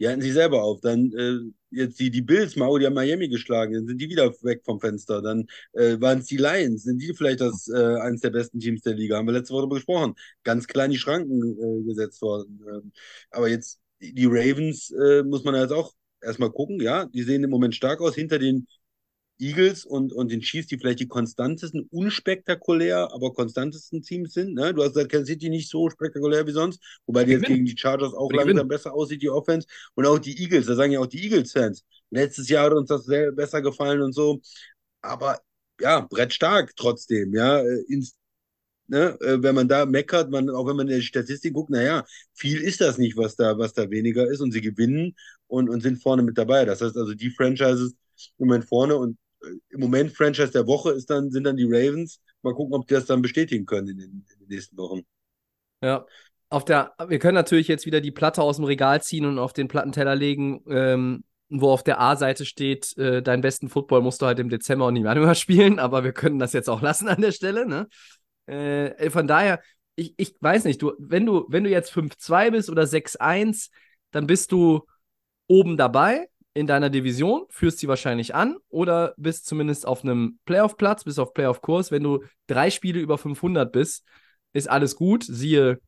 Die halten sich selber auf. Dann äh, jetzt die, die Bills, mal, die haben Miami geschlagen, dann sind die wieder weg vom Fenster. Dann äh, waren es die Lions, sind die vielleicht das äh, eines der besten Teams der Liga? Haben wir letzte Woche darüber gesprochen. Ganz klar in die Schranken äh, gesetzt worden. Ähm, aber jetzt die Ravens äh, muss man jetzt auch erstmal gucken, ja, die sehen im Moment stark aus hinter den Eagles und, und den Chiefs, die vielleicht die konstantesten, unspektakulär, aber konstantesten Teams sind. Ne? Du hast gesagt, Kansas City nicht so spektakulär wie sonst, wobei die jetzt gegen die Chargers auch langsam gewinnen. besser aussieht, die Offense. Und auch die Eagles, da sagen ja auch die Eagles-Fans. Letztes Jahr hat uns das sehr besser gefallen und so. Aber ja, Brett stark trotzdem, ja. Äh, Ins ne, äh, wenn man da meckert, man, auch wenn man in die Statistik guckt, naja, viel ist das nicht, was da, was da weniger ist und sie gewinnen und, und sind vorne mit dabei. Das heißt also, die Franchises im Moment vorne und im Moment Franchise der Woche ist dann, sind dann die Ravens. Mal gucken, ob die das dann bestätigen können in den, in den nächsten Wochen. Ja. Auf der, wir können natürlich jetzt wieder die Platte aus dem Regal ziehen und auf den Plattenteller legen, ähm, wo auf der A-Seite steht, äh, deinen besten Football musst du halt im Dezember und im Januar spielen, aber wir können das jetzt auch lassen an der Stelle, ne? Äh, von daher, ich, ich weiß nicht, du, wenn du, wenn du jetzt 5-2 bist oder 6-1, dann bist du oben dabei in deiner Division, führst sie wahrscheinlich an oder bist zumindest auf einem Playoff-Platz, bist auf Playoff-Kurs. Wenn du drei Spiele über 500 bist, ist alles gut. Siehe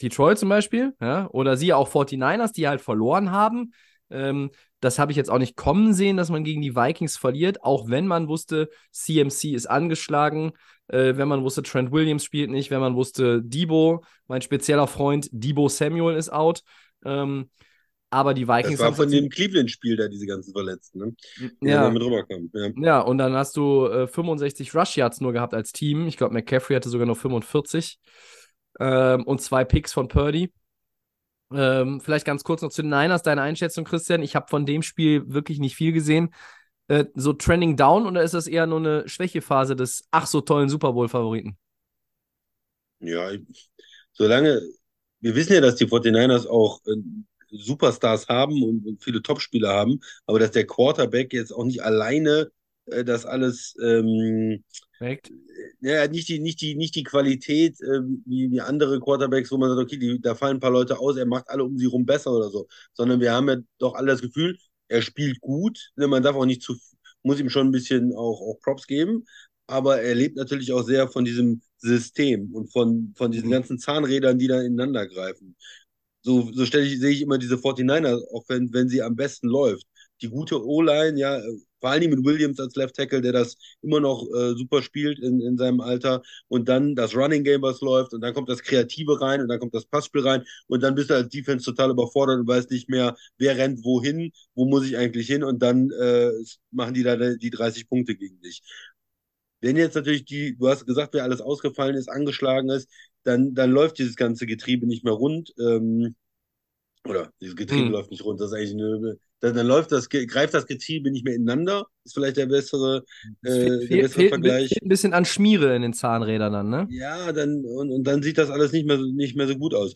Detroit zum Beispiel, ja, oder siehe auch 49ers, die halt verloren haben. Ähm, das habe ich jetzt auch nicht kommen sehen, dass man gegen die Vikings verliert, auch wenn man wusste, CMC ist angeschlagen, äh, wenn man wusste, Trent Williams spielt nicht, wenn man wusste, Debo, mein spezieller Freund, Debo Samuel ist out. Ähm, aber die Vikings Das war von dem Cleveland-Spiel da, diese ganzen Verletzten, ne? Die ja. damit rüberkamen. Ja. Ja, und dann hast du äh, 65 Rush Yards nur gehabt als Team. Ich glaube, McCaffrey hatte sogar nur 45. Ähm, und zwei Picks von Purdy. Ähm, vielleicht ganz kurz noch zu den Niners, deine Einschätzung, Christian. Ich habe von dem Spiel wirklich nicht viel gesehen. Äh, so trending down oder ist das eher nur eine Schwächephase des ach so tollen Super Bowl-Favoriten? Ja, solange, wir wissen ja, dass die 49ers auch äh, Superstars haben und, viele Topspieler haben, aber dass der Quarterback jetzt auch nicht alleine äh, das alles, ähm, Korrekt. ja, nicht die, nicht die, nicht die Qualität äh, wie, wie andere Quarterbacks, wo man sagt, okay, die, da fallen ein paar Leute aus, er macht alle um sie rum besser oder so, sondern wir haben ja doch alle das Gefühl, er spielt gut, ne, man darf auch nicht zu, muss ihm schon ein bisschen auch, auch Props geben, aber er lebt natürlich auch sehr von diesem System und von, von diesen Mhm. ganzen Zahnrädern, die da ineinander greifen. So, so stelle ich, sehe ich immer diese 49er, auch wenn, wenn sie am besten läuft. Die gute O-Line, ja, vor allen Dingen mit Williams als Left Tackle, der das immer noch äh, super spielt in, in seinem Alter. Und dann das Running Game, was läuft. Und dann kommt das Kreative rein und dann kommt das Passspiel rein. Und dann bist du als Defense total überfordert und weißt nicht mehr, wer rennt wohin, wo muss ich eigentlich hin. Und dann äh, machen die da die 30 Punkte gegen dich. Wenn jetzt natürlich die, du hast gesagt, wer alles ausgefallen ist, angeschlagen ist, dann, dann läuft dieses ganze Getriebe nicht mehr rund. Ähm, oder dieses Getriebe Hm. läuft nicht rund, das ist eigentlich eine, dann, dann läuft das, greift das Getriebe nicht mehr ineinander, ist vielleicht der bessere, Es äh, fehlt, der bessere fehlt, Vergleich. fehlt ein bisschen an Schmiere in den Zahnrädern dann, ne? Ja, dann, und, und dann sieht das alles nicht mehr, so- nicht mehr so gut aus.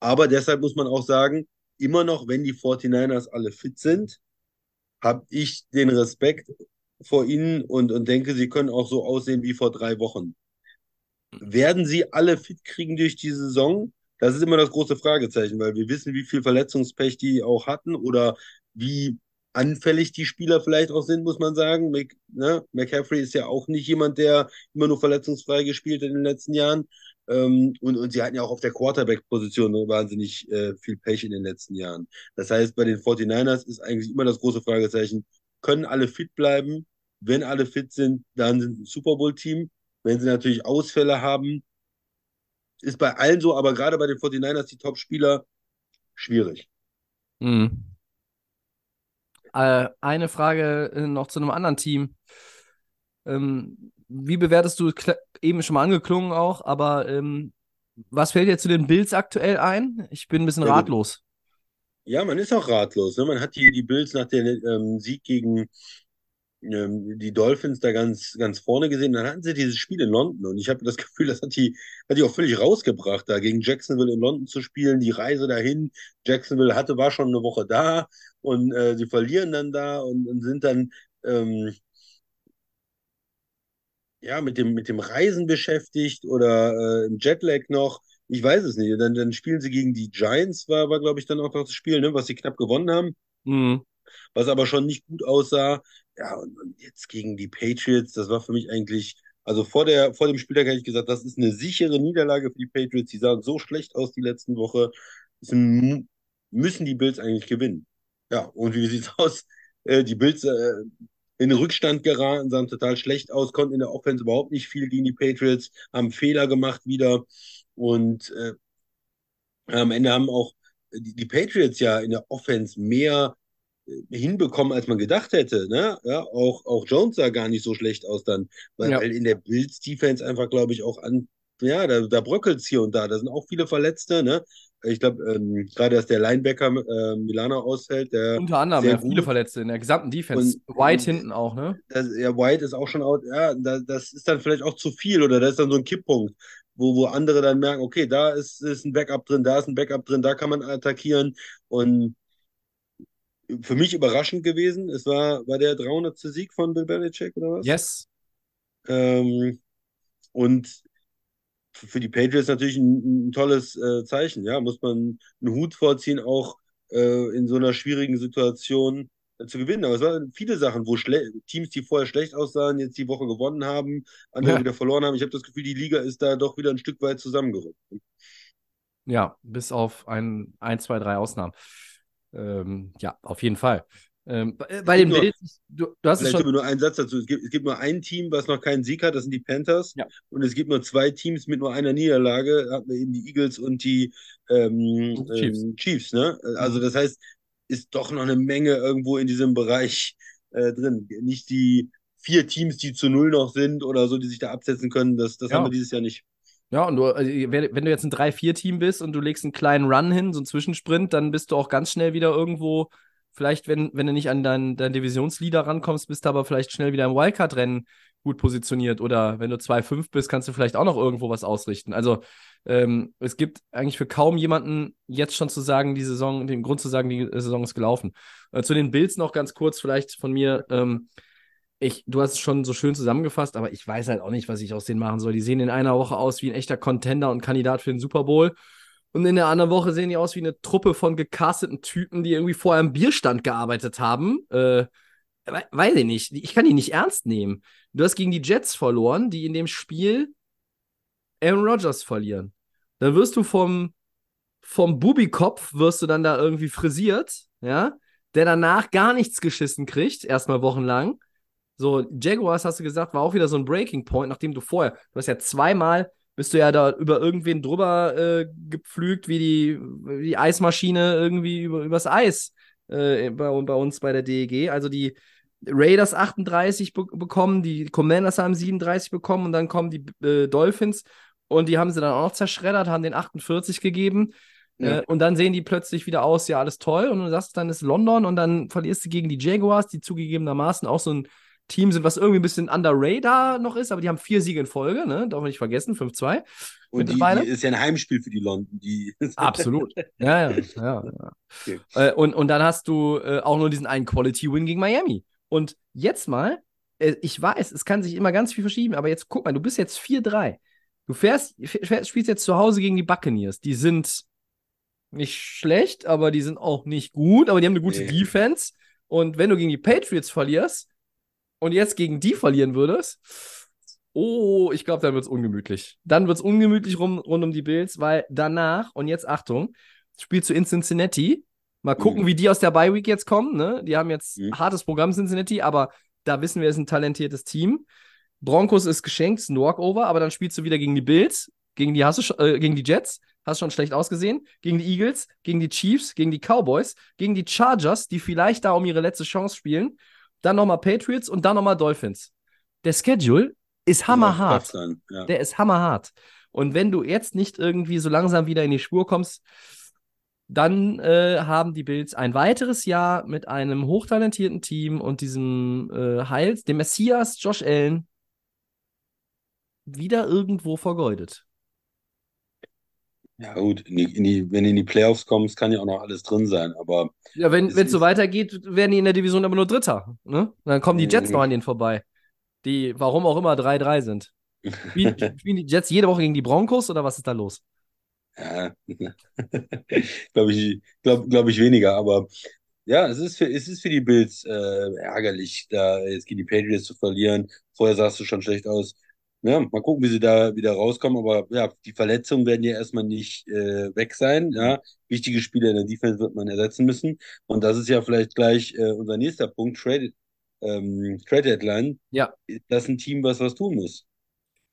Aber deshalb muss man auch sagen, immer noch, wenn die 49ers alle fit sind, habe ich den Respekt vor ihnen und, und denke, sie können auch so aussehen wie vor drei Wochen. Werden sie alle fit kriegen durch die Saison? Das ist immer das große Fragezeichen, weil wir wissen, wie viel Verletzungspech die auch hatten oder wie anfällig die Spieler vielleicht auch sind, muss man sagen. Mc, ne? McCaffrey ist ja auch nicht jemand, der immer nur verletzungsfrei gespielt hat in den letzten Jahren. Ähm, und, und sie hatten ja auch auf der Quarterback-Position wahnsinnig äh, viel Pech in den letzten Jahren. Das heißt, bei den 49ers ist eigentlich immer das große Fragezeichen, können alle fit bleiben? Wenn alle fit sind, dann sind sie ein Super Bowl-Team. Wenn sie natürlich Ausfälle haben, ist bei allen so, aber gerade bei den 49ers die Top-Spieler schwierig. Mhm. Äh, eine Frage äh, noch zu einem anderen Team. Ähm, wie bewertest du, eben schon mal angeklungen auch, aber ähm, was fällt dir zu den Bills aktuell ein? Ich bin ein bisschen ratlos. Ja, man ist auch ratlos. Ne? Man hat die, die Bills nach dem ähm, Sieg gegen ähm, die Dolphins da ganz, ganz vorne gesehen. Dann hatten sie dieses Spiel in London und ich habe das Gefühl, das hat die, hat die auch völlig rausgebracht, da gegen Jacksonville in London zu spielen, die Reise dahin. Jacksonville hatte, war schon eine Woche da und äh, sie verlieren dann da und, und sind dann ähm, ja mit dem, mit dem Reisen beschäftigt oder äh, im Jetlag noch. Ich weiß es nicht. Dann, dann spielen sie gegen die Giants, war, war glaube ich, dann auch noch das Spiel, ne, was sie knapp gewonnen haben Mhm. was aber schon nicht gut aussah. Ja, und, und jetzt gegen die Patriots, das war für mich eigentlich, also vor der, vor dem Spieltag hätte ich gesagt, das ist eine sichere Niederlage für die Patriots. Die sahen so schlecht aus die letzten Woche. Es m- müssen die Bills eigentlich gewinnen. Ja, und wie sieht's aus? Äh, die Bills äh, in den Rückstand geraten, sahen total schlecht aus, konnten in der Offense überhaupt nicht viel gegen die Patriots, haben Fehler gemacht wieder. Und äh, am Ende haben auch die, die Patriots ja in der Offense mehr hinbekommen, als man gedacht hätte. Ne? Ja, auch, auch Jones sah gar nicht so schlecht aus dann, weil Ja. weil in der Bills-Defense einfach, glaube ich, auch an, ja, da, da bröckelt es hier und da. Da sind auch viele Verletzte. Ne? Ich glaube, ähm, gerade, dass der Linebacker äh, Milana ausfällt, der Unter anderem, sehr ja, viele. Verletzte in der gesamten Defense. Und- White hinten auch, ne? das, ja, White ist auch schon out, ja, da, das ist dann vielleicht auch zu viel oder da ist dann so ein Kipppunkt, wo, wo andere dann merken, okay, da ist, ist ein Backup drin, da ist ein Backup drin, da kann man attackieren und für mich überraschend gewesen, es war, war der 300. Sieg von Bill Belichick oder was? Yes. Ähm, und für die Patriots natürlich ein, ein tolles äh, Zeichen, ja, muss man einen Hut vorziehen, auch äh, in so einer schwierigen Situation äh, zu gewinnen. Aber es waren viele Sachen, wo schle Teams, die vorher schlecht aussahen, jetzt die Woche gewonnen haben, andere Ja. wieder verloren haben. Ich habe das Gefühl, die Liga ist da doch wieder ein Stück weit zusammengerückt. Ja, bis auf ein, ein, zwei, drei Ausnahmen. Ähm, ja, auf jeden Fall. Ähm, bei, bei den Nur- Bills, du, du hast es Vielleicht schon. nur einen Satz dazu. Es gibt, es gibt nur ein Team, was noch keinen Sieg hat, das sind die Panthers. Ja. Und es gibt nur zwei Teams mit nur einer Niederlage, hatten wir eben die Eagles und die ähm, Chiefs. ähm, Chiefs. Ne? Also Mhm. das heißt, ist doch noch eine Menge irgendwo in diesem Bereich äh, drin. Nicht die vier Teams, die zu null noch sind oder so, die sich da absetzen können. Das, das Ja. haben wir dieses Jahr nicht. Ja, und du, also, wenn, du jetzt ein 3-4-Team bist und du legst einen kleinen Run hin, so einen Zwischensprint, dann bist du auch ganz schnell wieder irgendwo, vielleicht, wenn, wenn du nicht an deinen dein Divisionsleader rankommst, bist du aber vielleicht schnell wieder im Wildcard-Rennen gut positioniert. Oder wenn du 2-5 bist, kannst du vielleicht auch noch irgendwo was ausrichten. Also ähm, es gibt eigentlich für kaum jemanden jetzt schon zu sagen, die Saison, den Grund zu sagen, die Saison ist gelaufen. Äh, zu den Bills noch ganz kurz vielleicht von mir. Ähm, ich, du hast es schon so schön zusammengefasst, aber ich weiß halt auch nicht, was ich aus denen machen soll. Die sehen in einer Woche aus wie ein echter Contender und Kandidat für den Super Bowl. Und in der anderen Woche sehen die aus wie eine Truppe von gecasteten Typen, die irgendwie vorher im Bierstand gearbeitet haben. Äh, we weiß ich nicht. Ich kann die nicht ernst nehmen. Du hast gegen die Jets verloren, die in dem Spiel Aaron Rodgers verlieren. Dann wirst du vom, vom Bubikopf, wirst du dann da irgendwie frisiert, ja, der danach gar nichts geschissen kriegt, erstmal wochenlang. So, Jaguars, hast du gesagt, war auch wieder so ein Breaking Point, nachdem du vorher, du hast ja zweimal, bist du ja da über irgendwen drüber äh, gepflügt, wie die, wie die Eismaschine irgendwie über, übers Eis äh, bei, bei uns bei der DEG. Also die Raiders 38 be bekommen, die Commanders haben 37 bekommen und dann kommen die äh, Dolphins und die haben sie dann auch noch zerschreddert, haben den 48 gegeben. Ja. Äh, und dann sehen die plötzlich wieder aus, ja, alles toll. Und du sagst, dann ist London und dann verlierst du gegen die Jaguars, die zugegebenermaßen auch so ein Team sind, was irgendwie ein bisschen under radar noch ist, aber die haben vier Siege in Folge, ne? Darf man nicht vergessen, 5-2. Und die, die ist ja ein Heimspiel für die London. Die, Absolut. Ja, ja, ja. ja. Okay. Äh, und, und dann hast du äh, auch nur diesen einen Quality-Win gegen Miami. Und jetzt mal, äh, ich weiß, es kann sich immer ganz viel verschieben, aber jetzt guck mal, du bist jetzt 4-3. Du fährst, fährst, spielst jetzt zu Hause gegen die Buccaneers. Die sind nicht schlecht, aber die sind auch nicht gut, aber die haben eine gute Nee. Defense. Und wenn du gegen die Patriots verlierst und jetzt gegen die verlieren würdest, oh, ich glaube, dann wird es ungemütlich. Dann wird es ungemütlich rum, rund um die Bills, weil danach, und jetzt Achtung, spielst du in Cincinnati. Mal gucken, Mhm. wie die aus der Bye Week jetzt kommen. Ne? Die haben jetzt Mhm. hartes Programm Cincinnati, aber da wissen wir, es ist ein talentiertes Team. Broncos ist geschenkt, ist ein Walkover, aber dann spielst du wieder gegen die Bills, gegen die, hast du, äh, gegen die Jets, hast schon schlecht ausgesehen, gegen die Eagles, gegen die Chiefs, gegen die Cowboys, gegen die Chargers, die vielleicht da um ihre letzte Chance spielen, dann nochmal Patriots und dann nochmal Dolphins. Der Schedule ist hammerhart. Kraft dann, ja. Der ist hammerhart. Und wenn du jetzt nicht irgendwie so langsam wieder in die Spur kommst, dann äh, haben die Bills ein weiteres Jahr mit einem hochtalentierten Team und diesem äh, Heils, dem Messias Josh Allen, wieder irgendwo vergeudet. Ja, gut, in die, in die, wenn du in die Playoffs kommst, kann ja auch noch alles drin sein. Aber Ja, wenn Es so weitergeht, werden die in der Division aber nur Dritter. Ne? Dann kommen die Jets Mhm. noch an denen vorbei. Die, warum auch immer, 3-3 sind. Spielen, spielen die Jets jede Woche gegen die Broncos oder was ist da los? Ja, glaube ich, glaub, glaub ich weniger, aber ja, es ist für, es ist für die Bills äh, ärgerlich, da jetzt gegen die Patriots zu verlieren. Vorher sahst du schon schlecht aus. Ja, mal gucken, wie sie da wieder rauskommen, aber ja, die Verletzungen werden ja erstmal nicht äh, weg sein. Ja, wichtige Spieler in der Defense wird man ersetzen müssen. Und das ist ja vielleicht gleich äh, unser nächster Punkt, Trade, ähm, Trade Deadline. Ja. Ist das ein Team, was was tun muss?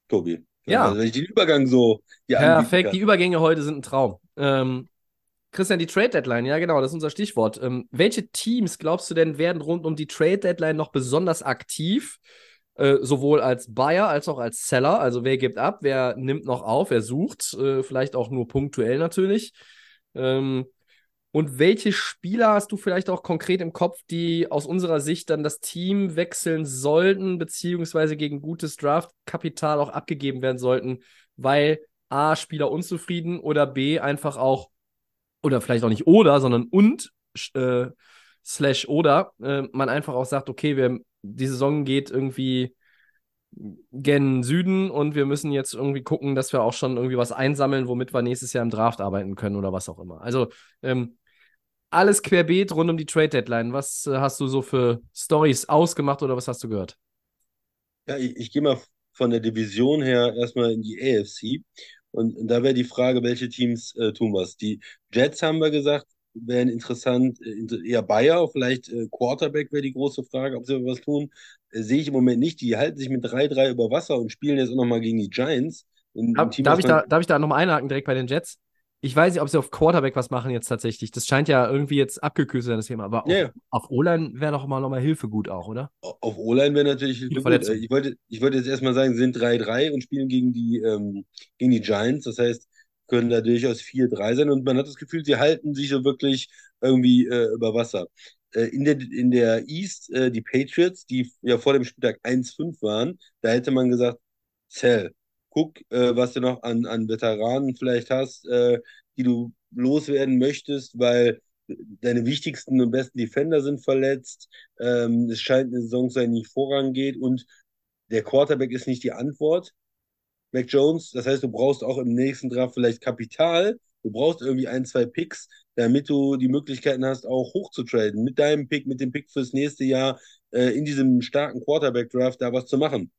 Tobi. Ja. Also wenn ich den Übergang so Perfekt, die Übergänge heute sind ein Traum. Ähm, Christian, die Trade Deadline, ja genau, das ist unser Stichwort. Ähm, welche Teams glaubst du denn werden rund um die Trade Deadline noch besonders aktiv? Äh, sowohl als Buyer als auch als Seller. Also wer gibt ab, wer nimmt noch auf, wer sucht, äh, vielleicht auch nur punktuell natürlich. Ähm, und welche Spieler hast du vielleicht auch konkret im Kopf, die aus unserer Sicht dann das Team wechseln sollten, beziehungsweise gegen gutes Draftkapital auch abgegeben werden sollten, weil A, Spieler unzufrieden oder B, einfach auch, oder vielleicht auch nicht oder, sondern und äh, slash oder, äh, man einfach auch sagt, okay, wir, die Saison geht irgendwie gen Süden und wir müssen jetzt irgendwie gucken, dass wir auch schon irgendwie was einsammeln, womit wir nächstes Jahr im Draft arbeiten können oder was auch immer. Also ähm, alles querbeet rund um die Trade Deadline. Was äh, hast du so für Stories ausgemacht oder was hast du gehört? Ja, ich, ich gehe mal von der Division her erstmal in die AFC. Und, da wäre die Frage, welche Teams äh, tun was. Die Jets haben wir gesagt, wären interessant, äh, eher Bayer, vielleicht äh, Quarterback wäre die große Frage, ob sie was tun. Äh, sehe ich im Moment nicht. Die halten sich mit 3-3 über Wasser und spielen jetzt auch nochmal gegen die Giants. Ein Team, darf, ich da, darf ich da nochmal einhaken direkt bei den Jets? Ich weiß nicht, ob sie auf Quarterback was machen jetzt tatsächlich. Das scheint ja irgendwie jetzt abgekühlt zu sein, das Thema. Aber ja, auf, auf O-Line wäre doch mal nochmal Hilfe gut auch, oder? Auf O-Line wäre natürlich Hilfe gut. Ich wollte, ich wollte jetzt erstmal sagen, sie sind 3-3 und spielen gegen die, ähm, gegen die Giants. Das heißt, können da durchaus 4-3 sein. Und man hat das Gefühl, sie halten sich so wirklich irgendwie äh, über Wasser. Äh, in, der, in der East, äh, die Patriots, die ja vor dem Spieltag 1-5 waren, da hätte man gesagt, Sell guck, äh, was du noch an, an Veteranen vielleicht hast, äh, die du loswerden möchtest, weil deine wichtigsten und besten Defender sind verletzt. Ähm, es scheint eine Saison zu sein, die nicht vorangeht und der Quarterback ist nicht die Antwort. Mac Jones, das heißt, du brauchst auch im nächsten Draft vielleicht Kapital. Du brauchst irgendwie ein, zwei Picks, damit du die Möglichkeiten hast, auch hochzutraden. Mit deinem Pick, mit dem Pick fürs nächste Jahr äh, in diesem starken Quarterback-Draft da was zu machen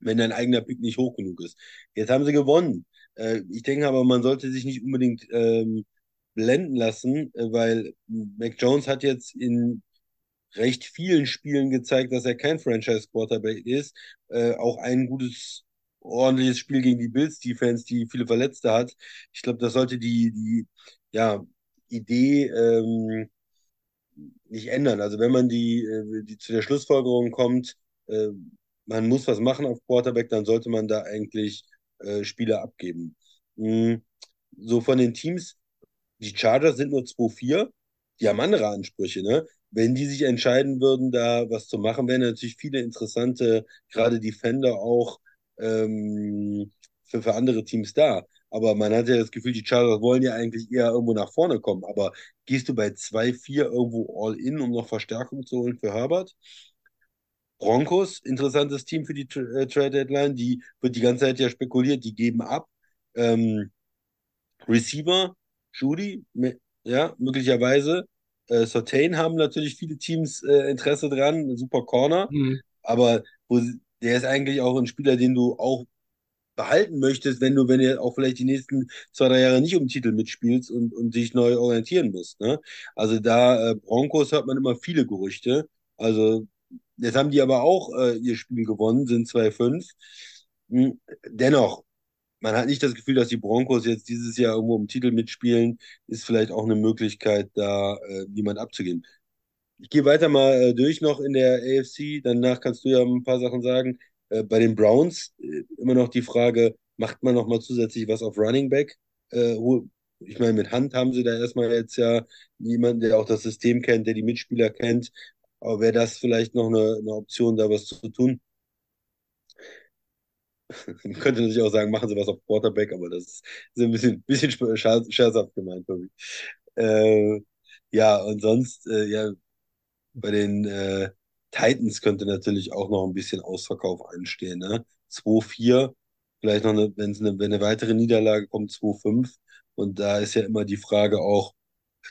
wenn dein eigener Pick nicht hoch genug ist. Jetzt haben sie gewonnen. Äh, ich denke aber, man sollte sich nicht unbedingt ähm, blenden lassen, äh, weil Mac Jones hat jetzt in recht vielen Spielen gezeigt, dass er kein Franchise-Quarterback ist. Äh, auch ein gutes, ordentliches Spiel gegen die Bills-Defense, die viele Verletzte hat. Ich glaube, das sollte die, die ja, Idee ähm, nicht ändern. Also wenn man die, äh, die zu der Schlussfolgerung kommt, äh, man muss was machen auf Quarterback, dann sollte man da eigentlich äh, Spieler abgeben. Mhm. So von den Teams, die Chargers sind nur 2-4, die haben andere Ansprüche, ne? Wenn die sich entscheiden würden, da was zu machen, wären natürlich viele interessante, gerade Defender auch ähm, für, für andere Teams da. Aber man hat ja das Gefühl, die Chargers wollen ja eigentlich eher irgendwo nach vorne kommen. Aber gehst du bei 2-4 irgendwo all in, um noch Verstärkung zu holen für Herbert? Broncos, interessantes Team für die äh, Trade Deadline. Die wird die ganze Zeit ja spekuliert, die geben ab. Ähm, Receiver, Judy, ja, möglicherweise. Äh, Sortain haben natürlich viele Teams äh, Interesse dran, super Corner. Mhm. Aber wo, der ist eigentlich auch ein Spieler, den du auch behalten möchtest, wenn du, wenn du auch vielleicht die nächsten zwei, drei Jahre nicht um Titel mitspielst und, und dich neu orientieren musst. Ne? Also da äh, Broncos hört man immer viele Gerüchte. Also Jetzt haben die aber auch äh, ihr Spiel gewonnen, sind 2-5. Hm, dennoch, man hat nicht das Gefühl, dass die Broncos jetzt dieses Jahr irgendwo im Titel mitspielen. Ist vielleicht auch eine Möglichkeit, da äh, jemand abzugeben. Ich gehe weiter mal äh, durch noch in der AFC. Danach kannst du ja ein paar Sachen sagen. Äh, bei den Browns äh, immer noch die Frage, macht man noch mal zusätzlich was auf Running Back? Äh, ich meine, mit Hand haben sie da erstmal jetzt ja jemanden, der auch das System kennt, der die Mitspieler kennt. Aber wäre das vielleicht noch eine, eine Option, da was zu tun? Man könnte natürlich auch sagen, machen Sie was auf Quarterback, aber das ist, ein bisschen, bisschen scherzhaft gemeint für mich. Äh, ja, und sonst, äh, ja, bei den äh, Titans könnte natürlich auch noch ein bisschen Ausverkauf anstehen. Ne? 2-4, vielleicht noch eine, wenn eine, wenn eine weitere Niederlage kommt, 2-5. Und da ist ja immer die Frage auch,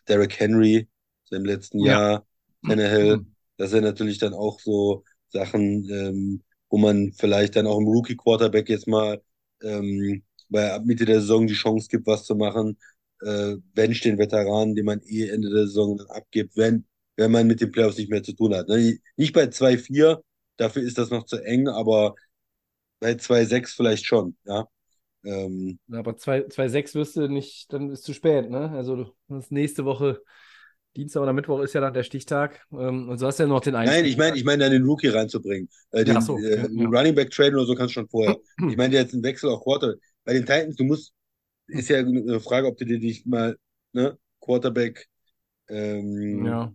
Derrick Henry, im letzten ja. Jahr, Tannehill, mhm. Das sind natürlich dann auch so Sachen, ähm, wo man vielleicht dann auch im Rookie-Quarterback jetzt mal ähm, bei ab Mitte der Saison die Chance gibt, was zu machen. Äh, bench den Veteranen, den man eh Ende der Saison dann abgibt, wenn, wenn man mit den Playoffs nicht mehr zu tun hat. Ne? Nicht bei 2-4, dafür ist das noch zu eng, aber bei 2-6 vielleicht schon, ja. Ähm, Aber 2,6 wirst du nicht, dann ist zu spät, ne? Also das nächste Woche, Dienstag oder Mittwoch ist ja dann der Stichtag. Ähm, und so hast du ja noch den einen. nein, ich meine, ich meine, einen Rookie reinzubringen. Äh, den, so, äh, ja, ja. Running Back traden oder so kannst du schon vorher. Ich meine jetzt einen Wechsel auf Quarter. Bei den Titans, du musst, ist ja eine Frage, ob du dir dich mal, ne, Quarterback ähm, Ja.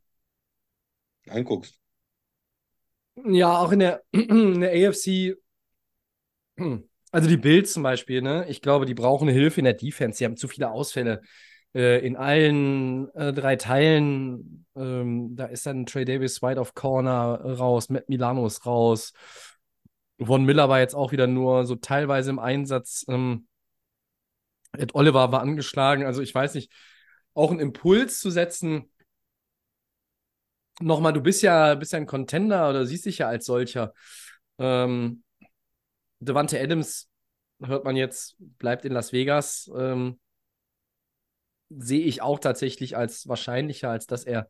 Anguckst. Ja, auch in der, in der AFC, also die Bills zum Beispiel, ne? Ich glaube, die brauchen eine Hilfe in der Defense. Die haben zu viele Ausfälle äh, in allen äh, drei Teilen. Ähm, da ist dann Trey Davis White auf Corner raus, Matt Milano ist raus. Von Miller war jetzt auch wieder nur so teilweise im Einsatz. Ähm, Ed Oliver war angeschlagen. Also ich weiß nicht, auch einen Impuls zu setzen. Nochmal, du bist ja, bist ja ein Contender oder siehst dich ja als solcher. Ähm, Devante Adams, hört man jetzt, bleibt in Las Vegas. Ähm, sehe ich auch tatsächlich als wahrscheinlicher, als dass er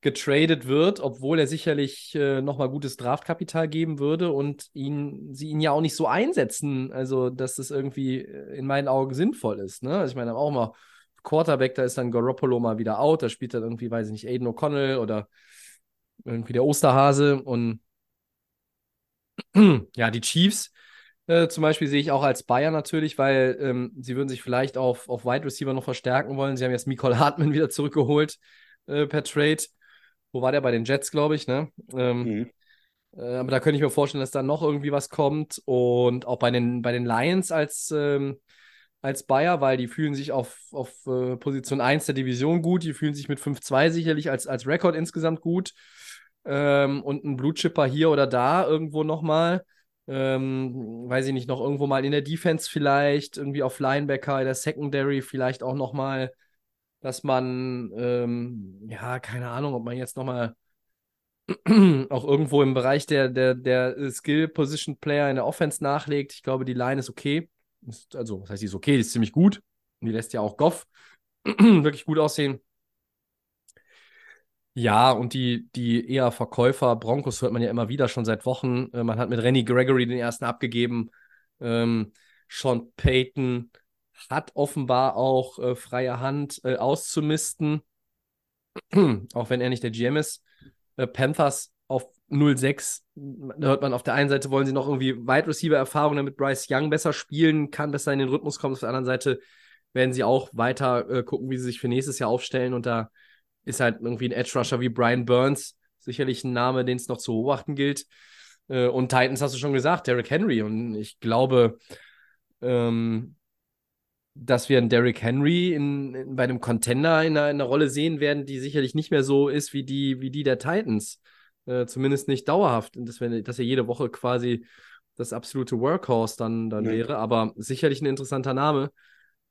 getradet wird, obwohl er sicherlich äh, nochmal gutes Draftkapital geben würde und ihn, sie ihn ja auch nicht so einsetzen, also dass das irgendwie äh, in meinen Augen sinnvoll ist. Ne? Also ich meine, auch mal Quarterback, da ist dann Garoppolo mal wieder out, da spielt dann irgendwie, weiß ich nicht, Aiden O'Connell oder irgendwie der Osterhase und ja, die Chiefs äh, zum Beispiel sehe ich auch als Bayern natürlich, weil ähm, sie würden sich vielleicht auf, auf Wide Receiver noch verstärken wollen. Sie haben jetzt Nicole Hartmann wieder zurückgeholt äh, per Trade. Wo war der bei den Jets, glaube ich, ne? Ähm, Mhm. äh, aber da könnte ich mir vorstellen, dass da noch irgendwie was kommt. Und auch bei den, bei den Lions als, ähm, als Bayer, weil die fühlen sich auf, auf äh, Position 1 der Division gut. Die fühlen sich mit 5-2 sicherlich als, als Rekord insgesamt gut. Ähm, und ein Blue Chipper hier oder da irgendwo nochmal. Ähm, weiß ich nicht, noch irgendwo mal in der Defense vielleicht, irgendwie auf Linebacker, in der Secondary vielleicht auch nochmal, dass man, ähm, ja, keine Ahnung, ob man jetzt nochmal auch irgendwo im Bereich der, der, der Skill-Position-Player in der Offense nachlegt. Ich glaube, die Line ist okay. Also, das heißt, die ist okay, die ist ziemlich gut. Und die lässt ja auch Goff wirklich gut aussehen. Ja, und die, die eher Verkäufer, Broncos hört man ja immer wieder schon seit Wochen. Äh, man hat mit Rennie Gregory den ersten abgegeben. Ähm, Sean Payton hat offenbar auch äh, freie Hand äh, auszumisten, auch wenn er nicht der GM ist. Äh, Panthers auf 0-6. Da hört man auf der einen Seite, wollen sie noch irgendwie Wide Receiver-Erfahrung, damit Bryce Young besser spielen kann, besser in den Rhythmus kommt. Auf der anderen Seite werden sie auch weiter äh, gucken, wie sie sich für nächstes Jahr aufstellen. Und da ist halt irgendwie ein Edge Rusher wie Brian Burns sicherlich ein Name, den es noch zu beobachten gilt. Äh, und Titans hast du schon gesagt, Derrick Henry. Und ich glaube, ähm, dass wir einen Derrick Henry in, in, bei einem Contender in einer, in einer Rolle sehen werden, die sicherlich nicht mehr so ist wie die, wie die der Titans. Äh, zumindest nicht dauerhaft. Dass, wir, dass er jede Woche quasi das absolute Workhorse dann, dann Ja. wäre. Aber sicherlich ein interessanter Name.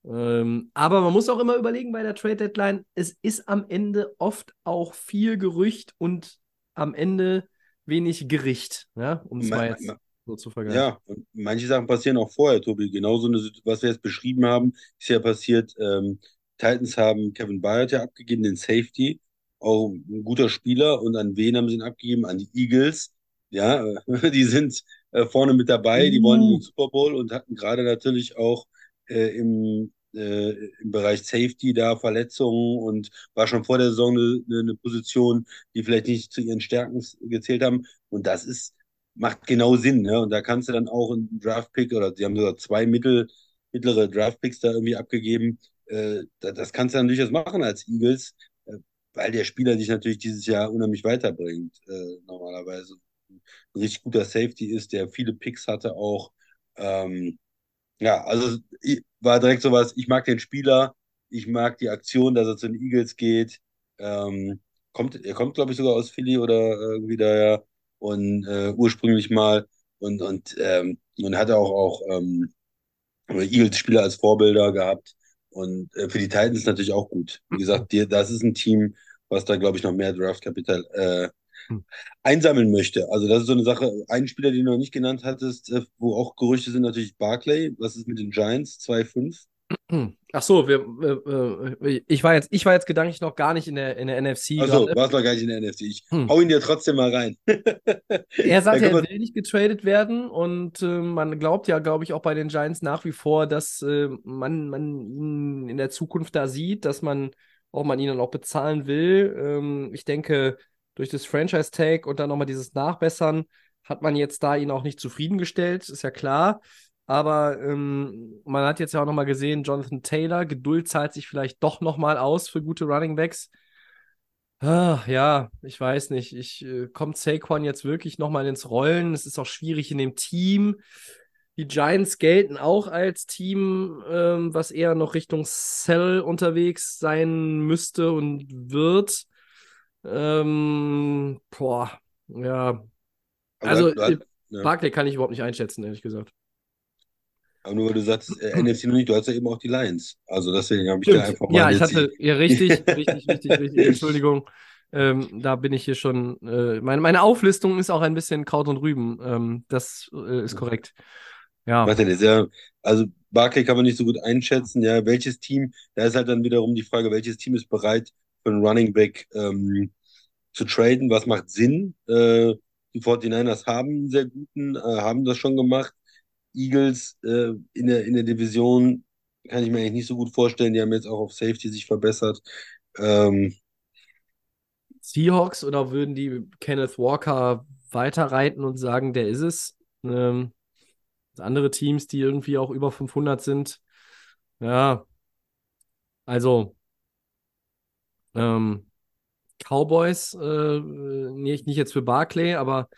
Ähm, aber man muss auch immer überlegen bei der Trade Deadline, es ist am Ende oft auch viel Gerücht und am Ende wenig Gericht, ja, um es Ma- mal jetzt so zu vergleichen. Ja, und manche Sachen passieren auch vorher, Tobi. Genauso eine, was wir jetzt beschrieben haben, ist ja passiert. Ähm, Titans haben Kevin Byard ja abgegeben, den Safety, auch ein guter Spieler. Und an wen haben sie ihn abgegeben? An die Eagles. Ja, äh, die sind äh, vorne mit dabei, die wollen in den Super Bowl und hatten gerade natürlich auch äh, im, äh, im Bereich Safety da Verletzungen und war schon vor der Saison eine, eine, Position, die vielleicht nicht zu ihren Stärken gezählt haben. Und das ist macht genau Sinn, ne? Und da kannst du dann auch einen Draft-Pick oder sie haben sogar zwei mittel, mittlere Draft-Picks da irgendwie abgegeben. Äh, da, das kannst du dann durchaus machen als Eagles, weil der Spieler dich natürlich dieses Jahr unheimlich weiterbringt, äh, normalerweise. Ein richtig guter Safety ist, der viele Picks hatte auch. Ähm, ja, also war direkt sowas, ich mag den Spieler, ich mag die Aktion, dass er zu den Eagles geht. Ähm, kommt, er kommt, glaube ich, sogar aus Philly oder irgendwie daher und äh, ursprünglich mal und, und, ähm, und hat auch, auch ähm, Eagles-Spieler als Vorbilder gehabt. Und äh, für die Titans natürlich auch gut. Wie gesagt, die, das ist ein Team, was da, glaube ich, noch mehr Draftkapital äh, Hm. einsammeln möchte. Also das ist so eine Sache. Ein Spieler, den du noch nicht genannt hattest, äh, wo auch Gerüchte sind, natürlich Barclay. Was ist mit den Giants? 2-5. Ach so, wir, äh, ich war jetzt, ich war jetzt gedanklich noch gar nicht in der, in der NFC. Achso, gerade. warst noch gar nicht in der NFC. Ich Hm. hau ihn dir trotzdem mal rein. Er sagt, er will nicht getradet werden und äh, man glaubt ja, glaube ich, auch bei den Giants nach wie vor, dass äh, man, man ihn in der Zukunft da sieht, dass man, auch man ihn dann auch bezahlen will. Ähm, ich denke, durch das Franchise-Tag und dann nochmal dieses Nachbessern hat man jetzt da ihn auch nicht zufriedengestellt, ist ja klar. Aber ähm, man hat jetzt ja auch nochmal gesehen, Jonathan Taylor, Geduld zahlt sich vielleicht doch nochmal aus für gute Running Backs. Ah, ja, ich weiß nicht. Ich, äh, kommt Saquon jetzt wirklich nochmal ins Rollen? Es ist auch schwierig in dem Team. Die Giants gelten auch als Team, ähm, was eher noch Richtung Sell unterwegs sein müsste und wird. Ähm, boah, ja. Also, ja. Barkley kann ich überhaupt nicht einschätzen, ehrlich gesagt. Aber nur weil du sagst, äh, NFC noch nicht, du hast ja eben auch die Lions. Also deswegen habe ich da einfach mal Ja, ich hatte, ja, richtig, richtig, richtig, richtig, Entschuldigung. Ähm, da bin ich hier schon, äh, meine, meine Auflistung ist auch ein bisschen Kraut und Rüben. Ähm, das äh, ist korrekt. Ja. Macht ja. Also Barkley kann man nicht so gut einschätzen, ja. Welches Team, da ist halt dann wiederum die Frage, welches Team ist bereit für einen Running Back ähm, zu traden? Was macht Sinn? Äh, die 49ers haben einen sehr guten, äh, haben das schon gemacht. Eagles äh, in der, in der Division kann ich mir eigentlich nicht so gut vorstellen. Die haben jetzt auch auf Safety sich verbessert. Ähm, Seahawks oder würden die Kenneth Walker weiterreiten und sagen, der ist es? Ähm, andere Teams, die irgendwie auch über 500 sind. Ja, also ähm, Cowboys, äh, nicht, nicht jetzt für Barclay, aber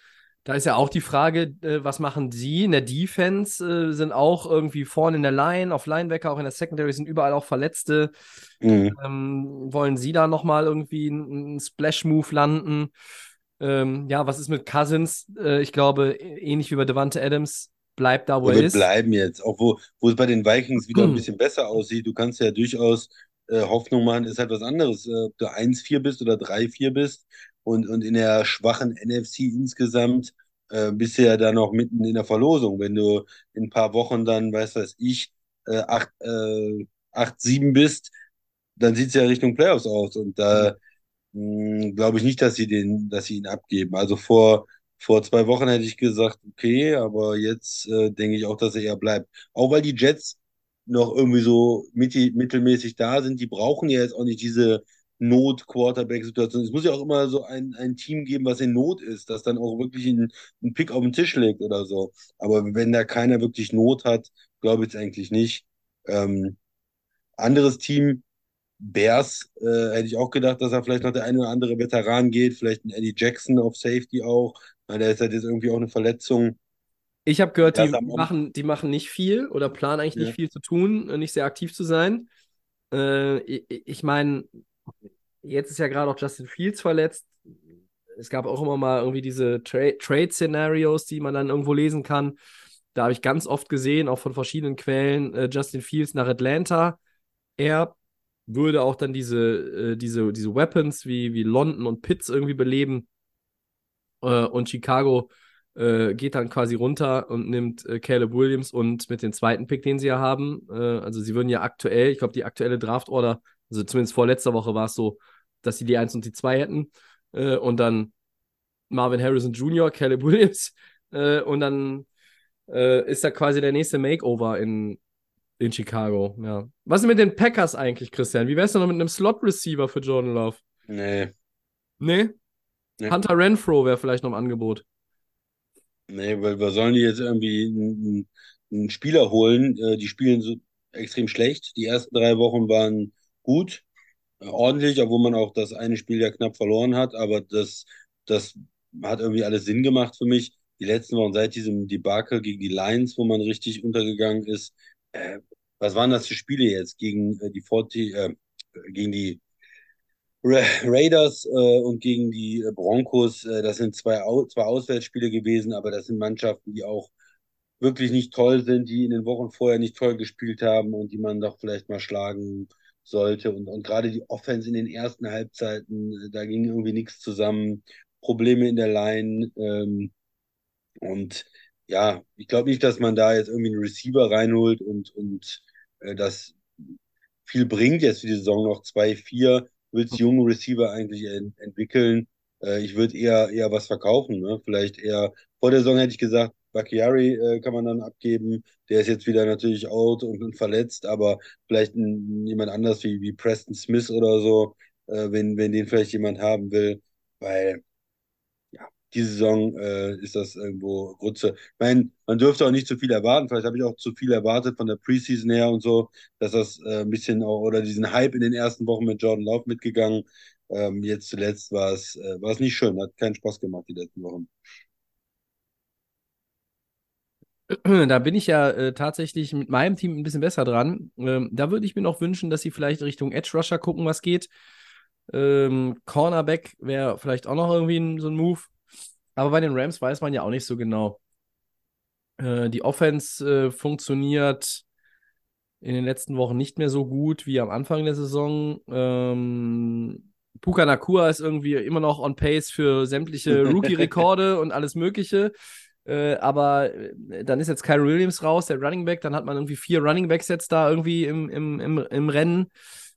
da ist ja auch die Frage, äh, was machen sie in der Defense? Äh, sind auch irgendwie vorne in der Line, auf Linebacker, auch in der Secondary sind überall auch Verletzte. mh. Ähm, wollen Sie da nochmal irgendwie einen Splash-Move landen? Ähm, ja, was ist mit Cousins? Äh, ich glaube, ähnlich wie bei Devante Adams, bleibt da, wo Er er ist. bleiben jetzt, auch wo, wo es bei den Vikings wieder ein Hm. bisschen besser aussieht. Du kannst ja durchaus äh, Hoffnung machen, ist halt was anderes, äh, ob du 1-4 bist oder 3-4 bist. Und, und in der schwachen NFC insgesamt äh, bist du ja da noch mitten in der Verlosung. Wenn du in ein paar Wochen dann, weiß was ich, äh, 8, äh, 8-7 bist, dann sieht es ja Richtung Playoffs aus. Und da glaube ich nicht, dass sie den, dass sie ihn abgeben. Also vor, vor zwei Wochen hätte ich gesagt, okay, aber jetzt äh, denke ich auch, dass er eher bleibt. Auch weil die Jets noch irgendwie so mittel, mittelmäßig da sind, die brauchen ja jetzt auch nicht diese Not-Quarterback-Situation. Es muss ja auch immer so ein, ein Team geben, was in Not ist, das dann auch wirklich einen, einen Pick auf den Tisch legt oder so. Aber wenn da keiner wirklich Not hat, glaube ich es eigentlich nicht. Ähm, anderes Team, Bears, äh, hätte ich auch gedacht, dass da vielleicht noch der eine oder andere Veteran geht, vielleicht ein Eddie Jackson auf Safety auch. Weil der ist halt jetzt irgendwie auch eine Verletzung. Ich habe gehört, die machen, die machen nicht viel oder planen eigentlich Ja. nicht viel zu tun, äh, nicht sehr aktiv zu sein. Äh, ich ich meine, jetzt ist ja gerade auch Justin Fields verletzt. Es gab auch immer mal irgendwie diese Tra Trade-Szenarios, die man dann irgendwo lesen kann. Da habe ich ganz oft gesehen, auch von verschiedenen Quellen, äh, Justin Fields nach Atlanta. Er würde auch dann diese, äh, diese, diese Weapons wie, wie London und Pitts irgendwie beleben. Äh, und Chicago äh, geht dann quasi runter und nimmt äh, Caleb Williams und mit dem zweiten Pick, den sie ja haben, äh, also sie würden ja aktuell, ich glaube, die aktuelle Draftorder, also zumindest vor letzter Woche war es so, dass sie die 1 und die 2 hätten äh, und dann Marvin Harrison Jr., Caleb Williams äh, und dann äh, ist da quasi der nächste Makeover in, in Chicago, ja. Was ist mit den Packers eigentlich, Christian? Wie wär's denn noch mit einem Slot-Receiver für Jordan Love? Nee, Nee? Nee. Hunter Renfro wäre vielleicht noch im Angebot. nee, weil wir sollen die jetzt irgendwie einen, einen Spieler holen. Äh, die spielen so extrem schlecht. Die ersten drei Wochen waren gut, äh, ordentlich, obwohl man auch das eine Spiel ja knapp verloren hat. Aber das, das hat irgendwie alles Sinn gemacht für mich. Die letzten Wochen seit diesem Debakel gegen die Lions, wo man richtig untergegangen ist. Äh, was waren das für Spiele jetzt gegen äh, die 40, äh, gegen die Ra Raiders äh, und gegen die äh, Broncos? Äh, das sind zwei, Au zwei Auswärtsspiele gewesen, aber das sind Mannschaften, die auch wirklich nicht toll sind, die in den Wochen vorher nicht toll gespielt haben und die man doch vielleicht mal schlagen sollte. Und, und gerade die Offense in den ersten Halbzeiten, äh, da ging irgendwie nichts zusammen. Probleme in der Line. Ähm, und ja, ich glaube nicht, dass man da jetzt irgendwie einen Receiver reinholt und, und äh, das viel bringt jetzt für die Saison noch 2-4, willst junge Receiver eigentlich ent entwickeln. Äh, ich würde eher, eher was verkaufen, ne? Vielleicht eher, vor der Saison hätte ich gesagt, Bakiari äh, kann man dann abgeben. Der ist jetzt wieder natürlich out und, verletzt, aber vielleicht ein, jemand anders wie, wie Preston Smith oder so, äh, wenn, wenn den vielleicht jemand haben will. Weil diese Saison äh, ist das irgendwo Grütze. Ich meine, man dürfte auch nicht zu viel erwarten. Vielleicht habe ich auch zu viel erwartet von der Preseason her und so, dass das äh, ein bisschen auch, oder diesen Hype in den ersten Wochen mit Jordan Love mitgegangen. Ähm, jetzt zuletzt war es, äh, war es nicht schön, hat keinen Spaß gemacht die letzten Wochen. Da bin ich ja äh, tatsächlich mit meinem Team ein bisschen besser dran. Ähm, da würde ich mir noch wünschen, dass sie vielleicht Richtung Edge Rusher gucken, was geht. Ähm, Cornerback wäre vielleicht auch noch irgendwie ein, so ein Move. Aber bei den Rams weiß man ja auch nicht so genau. Äh, die Offense äh, funktioniert in den letzten Wochen nicht mehr so gut wie am Anfang der Saison. Ähm, Puka Nakua ist irgendwie immer noch on pace für sämtliche Rookie-Rekorde und alles Mögliche. Äh, aber äh, dann ist jetzt Kyle Williams raus, der Running Back. Dann hat man irgendwie vier Running Backs jetzt da irgendwie im, im, im, im Rennen.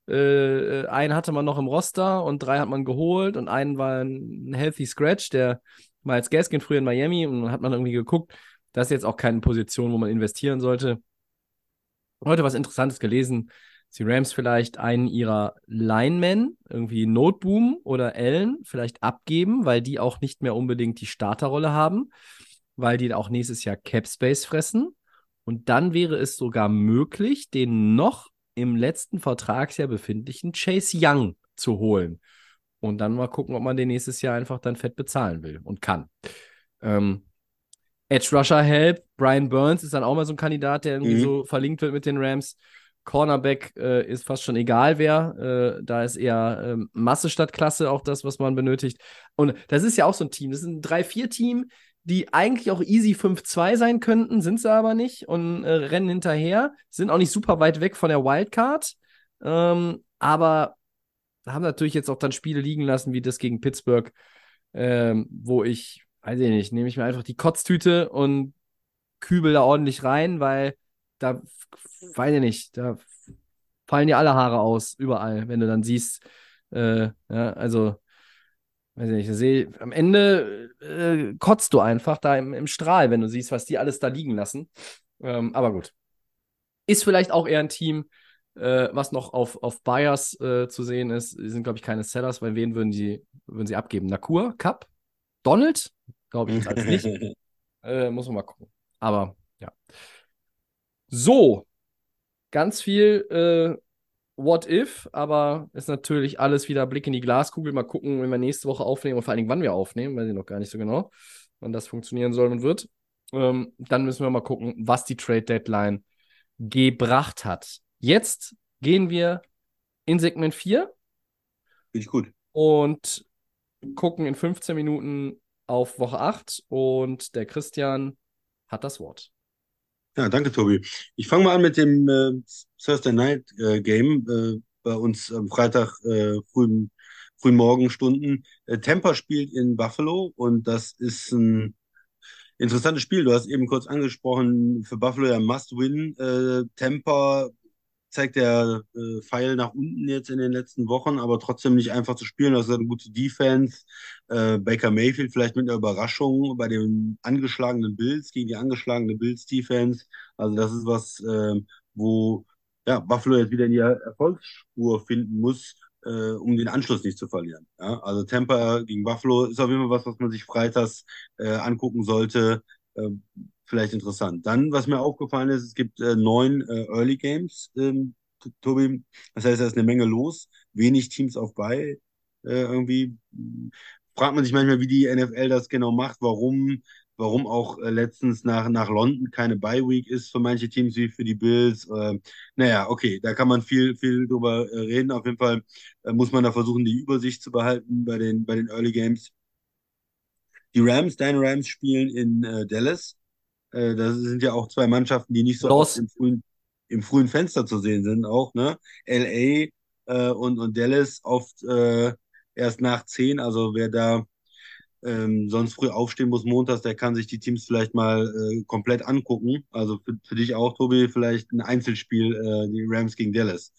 Äh, äh, einen hatte man noch im Roster und drei hat man geholt und einen war ein Healthy Scratch, der als Gaskin früher in Miami und dann hat man irgendwie geguckt, das ist jetzt auch keine Position, wo man investieren sollte. Heute was Interessantes gelesen. Die Rams vielleicht einen ihrer Linemen, irgendwie Noteboom oder Allen, vielleicht abgeben, weil die auch nicht mehr unbedingt die Starterrolle haben, weil die auch nächstes Jahr Cap Space fressen. Und dann wäre es sogar möglich, den noch im letzten Vertragsjahr befindlichen Chase Young zu holen. Und dann mal gucken, ob man den nächstes Jahr einfach dann fett bezahlen will und kann. Ähm, Edge Rusher Help, Brian Burns ist dann auch mal so ein Kandidat, der irgendwie mhm. so verlinkt wird mit den Rams. Cornerback äh, ist fast schon egal wer. Äh, da ist eher äh, Masse statt Klasse auch das, was man benötigt. Und das ist ja auch so ein Team. Das ist ein 3-4-Team, die eigentlich auch easy 5-2 sein könnten, sind sie aber nicht und äh, rennen hinterher. Sind auch nicht super weit weg von der Wildcard. Ähm, aber haben natürlich jetzt auch dann Spiele liegen lassen, wie das gegen Pittsburgh, ähm, wo ich, weiß ich nicht, nehme ich mir einfach die Kotztüte und kübel da ordentlich rein, weil da, weiß ich nicht, da fallen dir alle Haare aus, überall, wenn du dann siehst, äh, ja, also, weiß ich nicht, sehe, am Ende äh, kotzt du einfach da im, im, Strahl, wenn du siehst, was die alles da liegen lassen. Ähm, aber gut. Ist vielleicht auch eher ein Team, äh, was noch auf, auf Buyers äh, zu sehen ist. Die sind, glaube ich, keine Sellers, weil wen würden, die, würden sie abgeben? Nakur, Cup, Donald? Glaube ich jetzt alles nicht. äh, muss man mal gucken. Aber ja. So, ganz viel äh, What if, aber ist natürlich alles wieder Blick in die Glaskugel. Mal gucken, wenn wir nächste Woche aufnehmen und vor allen Dingen, wann wir aufnehmen, weiß ich noch gar nicht so genau, wann das funktionieren soll und wird. Ähm, dann müssen wir mal gucken, was die Trade Deadline gebracht hat. Jetzt gehen wir in Segment 4. Finde ich gut. Und gucken in 15 Minuten auf Woche 8 und der Christian hat das Wort. Ja, danke, Tobi. Ich fange mal an mit dem äh, Thursday Night äh, Game äh, bei uns am Freitag äh, frühen, frühen Morgenstunden. Äh, Tampa spielt in Buffalo und das ist ein interessantes Spiel. Du hast eben kurz angesprochen, für Buffalo ja Must-Win. Äh, Tampa zeigt der äh, Pfeil nach unten jetzt in den letzten Wochen, aber trotzdem nicht einfach zu spielen. Das ist eine gute Defense. Äh, Baker Mayfield vielleicht mit einer Überraschung bei den angeschlagenen Bills gegen die angeschlagene Bills Defense. Also das ist was, äh, wo ja, Buffalo jetzt wieder in die Erfolgsspur finden muss, äh, um den Anschluss nicht zu verlieren. Ja? Also Tampa gegen Buffalo ist auf jeden Fall was, was man sich freitags äh, angucken sollte. Äh, vielleicht interessant. Dann, was mir aufgefallen ist, es gibt äh, neun äh, Early Games, ähm, Tobi. Das heißt, da ist eine Menge los, wenig Teams auf bei. Äh, irgendwie fragt man sich manchmal, wie die NFL das genau macht, warum, warum auch äh, letztens nach, nach London keine Bye Week ist für manche Teams wie für die Bills. Äh, naja, okay, da kann man viel, viel drüber äh, reden. Auf jeden Fall äh, muss man da versuchen, die Übersicht zu behalten bei den, bei den Early Games. Die Rams, deine Rams spielen in Dallas. Äh, das sind ja auch zwei Mannschaften, die nicht so oft im frühen, im frühen Fenster zu sehen sind, auch, ne? LA äh, und, und Dallas oft äh, erst nach zehn. Also wer da ähm, sonst früh aufstehen muss montags, der kann sich die Teams vielleicht mal äh, komplett angucken. Also für, für dich auch, Tobi, vielleicht ein Einzelspiel, äh, die Rams gegen Dallas.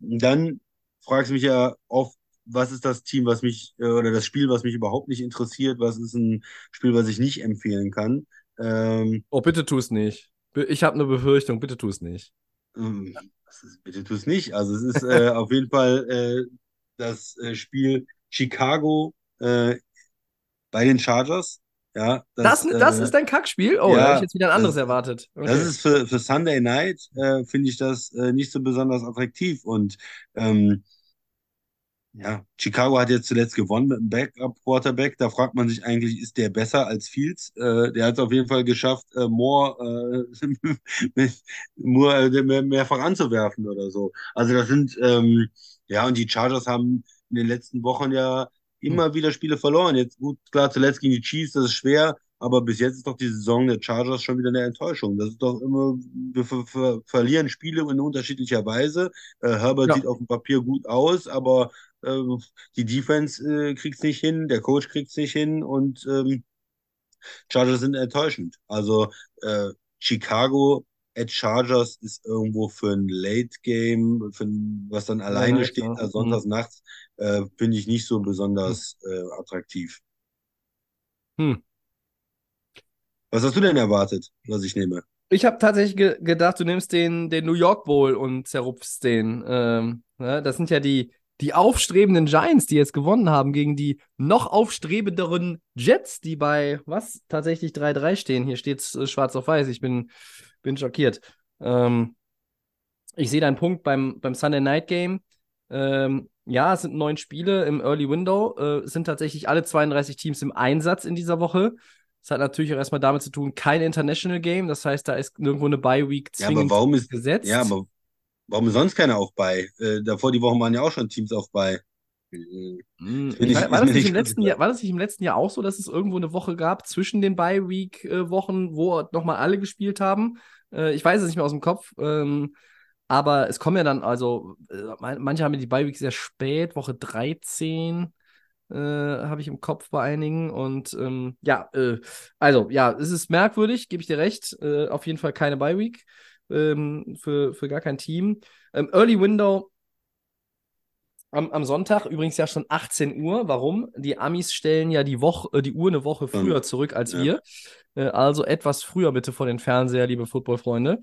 dann fragst du mich ja oft, was ist das Team, was mich, äh, oder das Spiel, was mich überhaupt nicht interessiert, was ist ein Spiel, was ich nicht empfehlen kann. Ähm, Oh, bitte tu es nicht. Ich habe eine Befürchtung, bitte tu es nicht. ähm, das ist, bitte tu es nicht. Also es ist äh, auf jeden Fall äh, das äh, Spiel Chicago äh, bei den Chargers. Ja, Das, das äh, ist dein Kackspiel? Oh, ja, da hätte ich jetzt wieder ein anderes das- erwartet. Okay. Das ist für, für Sunday Night, finde ich das nicht so besonders attraktiv. Und ähm, ja, Chicago hat jetzt zuletzt gewonnen mit einem Backup-Quarterback. Da fragt man sich eigentlich, ist der besser als Fields? Äh, der hat es auf jeden Fall geschafft, äh, Moore, äh, mit- Moore äh, mehr, mehrfach anzuwerfen oder so. Also das sind, ähm, ja, und die Chargers haben in den letzten Wochen ja immer wieder Spiele verloren. Jetzt gut, klar, zuletzt gegen die Chiefs, das ist schwer, aber bis jetzt ist doch die Saison der Chargers schon wieder eine Enttäuschung. Das ist doch immer, wir ver ver verlieren Spiele in unterschiedlicher Weise. Äh, Herbert Ja. sieht auf dem Papier gut aus, aber äh, die Defense äh, kriegt's nicht hin, der Coach kriegt's nicht hin und ähm, Chargers sind enttäuschend. Also äh, Chicago at Chargers ist irgendwo für ein Late Game, für ein, was dann alleine Night, steht, ja. also sonntags nachts, äh, finde ich nicht so besonders äh, attraktiv. Hm. Was hast du denn erwartet, was ich nehme? Ich habe tatsächlich ge gedacht, du nimmst den, den New York Bowl und zerrupfst den. Ähm, ne? Das sind ja die, die aufstrebenden Giants, die jetzt gewonnen haben gegen die noch aufstrebenderen Jets, die bei was tatsächlich 3-3 stehen. Hier steht es äh, schwarz auf weiß. Ich bin, bin schockiert. Ähm, ich sehe deinen Punkt beim, beim Sunday Night Game. Ähm, ja, es sind neun Spiele im Early Window. Äh, es sind tatsächlich alle 32 Teams im Einsatz in dieser Woche. Das hat natürlich auch erstmal damit zu tun, kein International Game. Das heißt, da ist nirgendwo eine Bye-Week Ja, aber zwingend warum ist, gesetzt. ja, aber warum sonst keiner auf bei? Äh, davor die Wochen waren ja auch schon Teams auf bei. Hm, ich- war, das nicht im letzten Jahr, war das nicht im letzten Jahr auch so, dass es irgendwo eine Woche gab zwischen den Bye-Week-Wochen, wo nochmal alle gespielt haben? Äh, ich weiß es nicht mehr aus dem Kopf. Ähm, aber es kommen ja dann, also, äh, man- manche haben die Bye-Week sehr spät, Woche 13 äh, habe ich im Kopf bei einigen. Und ähm, ja, äh, also, ja, es ist merkwürdig, gebe ich dir recht. Äh, auf jeden Fall keine Bye-Week ähm, für, für gar kein Team. Ähm, Early Window am, am Sonntag, übrigens ja schon 18 Uhr. Warum? Die Amis stellen ja die Woche, äh, die Uhr eine Woche früher zurück als ja. wir. Äh, also etwas früher bitte vor den Fernseher, liebe Footballfreunde.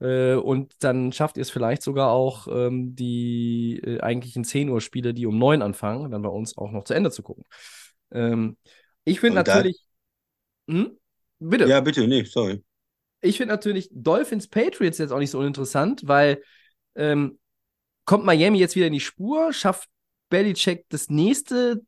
Äh, und dann schafft ihr es vielleicht sogar auch, ähm, die äh, eigentlichen 10 Uhr Spiele, die um 9 anfangen, dann bei uns auch noch zu Ende zu gucken. Ähm, ich finde natürlich. Hm? Bitte. Ja, bitte, nee, sorry. Ich finde natürlich Dolphins Patriots jetzt auch nicht so uninteressant, weil ähm, kommt Miami jetzt wieder in die Spur, schafft Belichick das nächste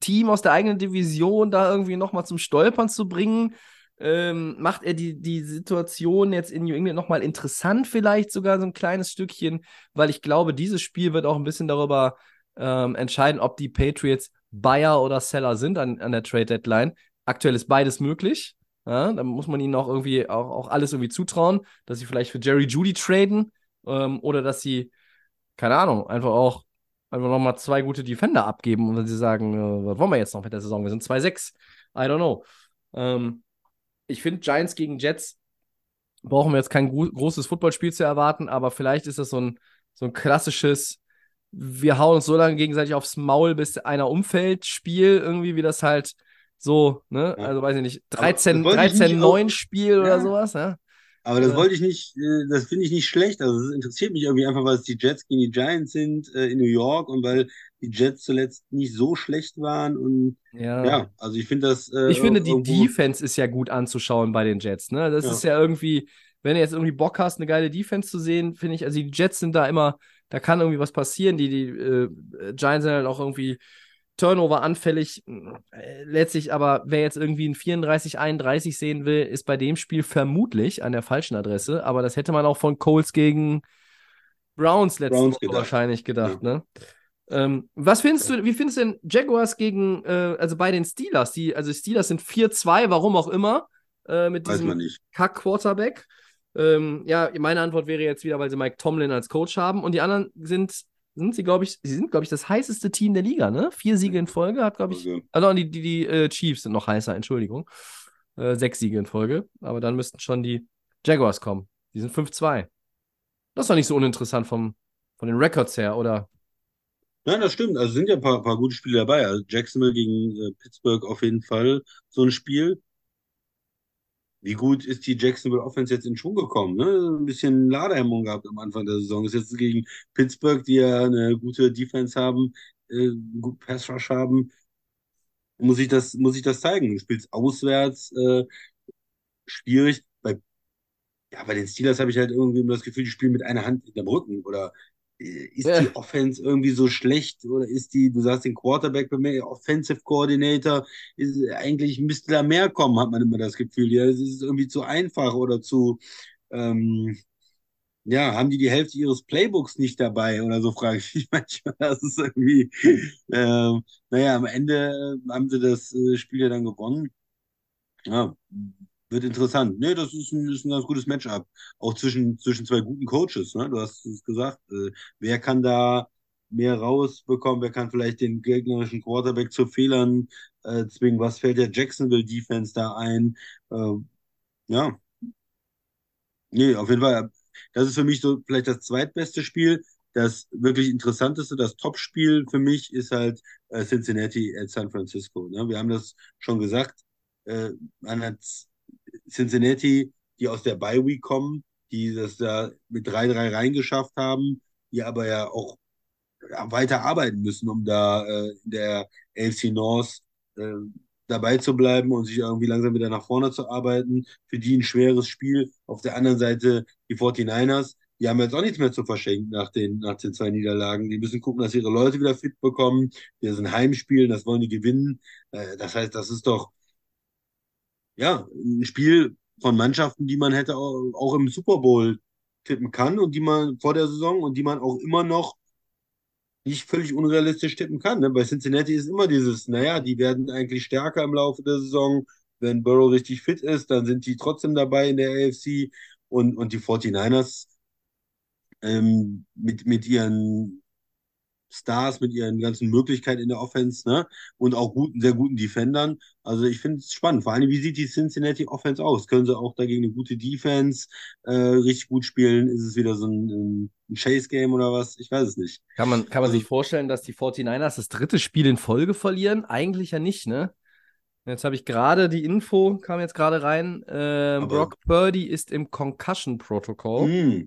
Team aus der eigenen Division da irgendwie nochmal zum Stolpern zu bringen. Ähm, macht er die, die Situation jetzt in New England nochmal interessant, vielleicht sogar so ein kleines Stückchen, weil ich glaube, dieses Spiel wird auch ein bisschen darüber ähm, entscheiden, ob die Patriots Buyer oder Seller sind an, an der Trade Deadline. Aktuell ist beides möglich. Ja, da muss man ihnen auch irgendwie auch, auch alles irgendwie zutrauen, dass sie vielleicht für Jerry Judy traden ähm, oder dass sie, keine Ahnung, einfach auch einfach nochmal zwei gute Defender abgeben und dann sie sagen, äh, was wollen wir jetzt noch mit der Saison? Wir sind 2-6. I don't know. Ähm, ich finde, Giants gegen Jets brauchen wir jetzt kein gro großes Footballspiel zu erwarten, aber vielleicht ist das so ein, so ein klassisches, wir hauen uns so lange gegenseitig aufs Maul, bis einer umfällt, Spiel, irgendwie, wie das halt so, ne? Ja. Also weiß ich nicht, Aber 13, wollte ich nicht 13 auch- 9 Spiel oder Ja. sowas, ja? Aber das wollte ich nicht, äh, das finde ich nicht schlecht. Also es interessiert mich irgendwie einfach, weil es die Jets gegen die Giants sind äh, in New York und weil die Jets zuletzt nicht so schlecht waren und Ja. ja, also ich finde das äh, Ich finde, die Defense ist ja gut anzuschauen bei den Jets. Ne? Das Ja. ist ja irgendwie, wenn du jetzt irgendwie Bock hast, eine geile Defense zu sehen, finde ich, also die Jets sind da immer, da kann irgendwie was passieren. Die, die äh, Giants sind halt auch irgendwie Turnover anfällig. Äh, letztlich aber, wer jetzt irgendwie ein 34-31 sehen will, ist bei dem Spiel vermutlich an der falschen Adresse. Aber das hätte man auch von Coles gegen Browns letzte Browns Woche gedacht. wahrscheinlich gedacht. Ne? Ähm, was findest du, wie findest du denn Jaguars gegen, äh, also bei den Steelers? Die, also Steelers sind 4-2, warum auch immer, äh, mit diesem. Kack-Quarterback. Ähm, ja, meine Antwort wäre jetzt wieder, weil sie Mike Tomlin als Coach haben und die anderen sind, sind sie, glaube ich, sie sind, glaube ich, das heißeste Team der Liga, ne? Vier Siege in Folge hat, glaube ich, Also, also die, die, die äh, Chiefs sind noch heißer, Entschuldigung. Äh, sechs Siege in Folge, aber dann müssten schon die Jaguars kommen. Die sind 5-2. Das ist doch nicht so uninteressant vom, Von den Records her, oder? Nein, das stimmt. Also sind ja ein paar, paar gute Spiele dabei. Also Jacksonville gegen äh, Pittsburgh auf jeden Fall so ein Spiel. Wie gut ist die Jacksonville Offense jetzt in Schwung gekommen? Ne? Ein bisschen Ladehemmung gehabt am Anfang der Saison. Ist jetzt gegen Pittsburgh, die ja eine gute Defense haben, äh, gut Pass Rush haben. Muss ich das, muss ich das zeigen? Du spielst auswärts, äh, schwierig. Bei, ja, bei den Steelers habe ich halt irgendwie immer das Gefühl, die spielen mit einer Hand in dem Rücken oder ist Ja. die Offense irgendwie so schlecht oder ist die, du sagst den Quarterback, Offensive Coordinator, ist, eigentlich müsste da mehr kommen, hat man immer das Gefühl. Ja, es ist irgendwie zu einfach oder zu, ähm, ja, haben die die Hälfte ihres Playbooks nicht dabei oder so, frage ich mich manchmal. Das ist irgendwie, ähm, naja, am Ende äh, haben sie das äh, Spiel ja dann gewonnen. Ja, wird interessant. Nee, das ist ein, ist ein ganz gutes Matchup. Auch zwischen, zwischen zwei guten Coaches, ne? Du hast es gesagt. Äh, wer kann da mehr rausbekommen? Wer kann vielleicht den gegnerischen Quarterback zu Fehlern äh, zwingen? Was fällt der Jacksonville Defense da ein? Äh, ja. Nee, auf jeden Fall. Das ist für mich so vielleicht das zweitbeste Spiel. Das wirklich interessanteste, das Topspiel für mich ist halt äh, Cincinnati at San Francisco. Ne? Wir haben das schon gesagt. Äh, man hat Cincinnati, die aus der Bye Week kommen, die das da mit 3-3 reingeschafft haben, die aber ja auch weiter arbeiten müssen, um da äh, in der AFC North äh, dabei zu bleiben und sich irgendwie langsam wieder nach vorne zu arbeiten. Für die ein schweres Spiel. Auf der anderen Seite die 49ers, die haben jetzt auch nichts mehr zu verschenken nach den, nach den zwei Niederlagen. Die müssen gucken, dass ihre Leute wieder fit bekommen. Wir sind Heimspielen, das wollen die gewinnen. Äh, das heißt, das ist doch ja, ein Spiel von Mannschaften, die man hätte auch, im Super Bowl tippen kann und die man vor der Saison und die man auch immer noch nicht völlig unrealistisch tippen kann. Ne? Bei Cincinnati ist immer dieses, naja, die werden eigentlich stärker im Laufe der Saison. Wenn Burrow richtig fit ist, dann sind die trotzdem dabei in der AFC und, und die 49ers ähm, mit, mit ihren Stars, mit ihren ganzen Möglichkeiten in der Offense, ne? Und auch guten, sehr guten Defendern. Also ich finde es spannend. Vor allem, wie sieht die Cincinnati Offense aus? Können sie auch dagegen eine gute Defense äh, richtig gut spielen? Ist es wieder so ein, ein Chase-Game oder was? Ich weiß es nicht. Kann man, kann man Also- sich vorstellen, dass die 49ers das dritte Spiel in Folge verlieren? Eigentlich ja nicht, ne? Jetzt habe ich gerade die Info, kam jetzt gerade rein. Aber- Brock Purdy ist im Concussion-Protokoll.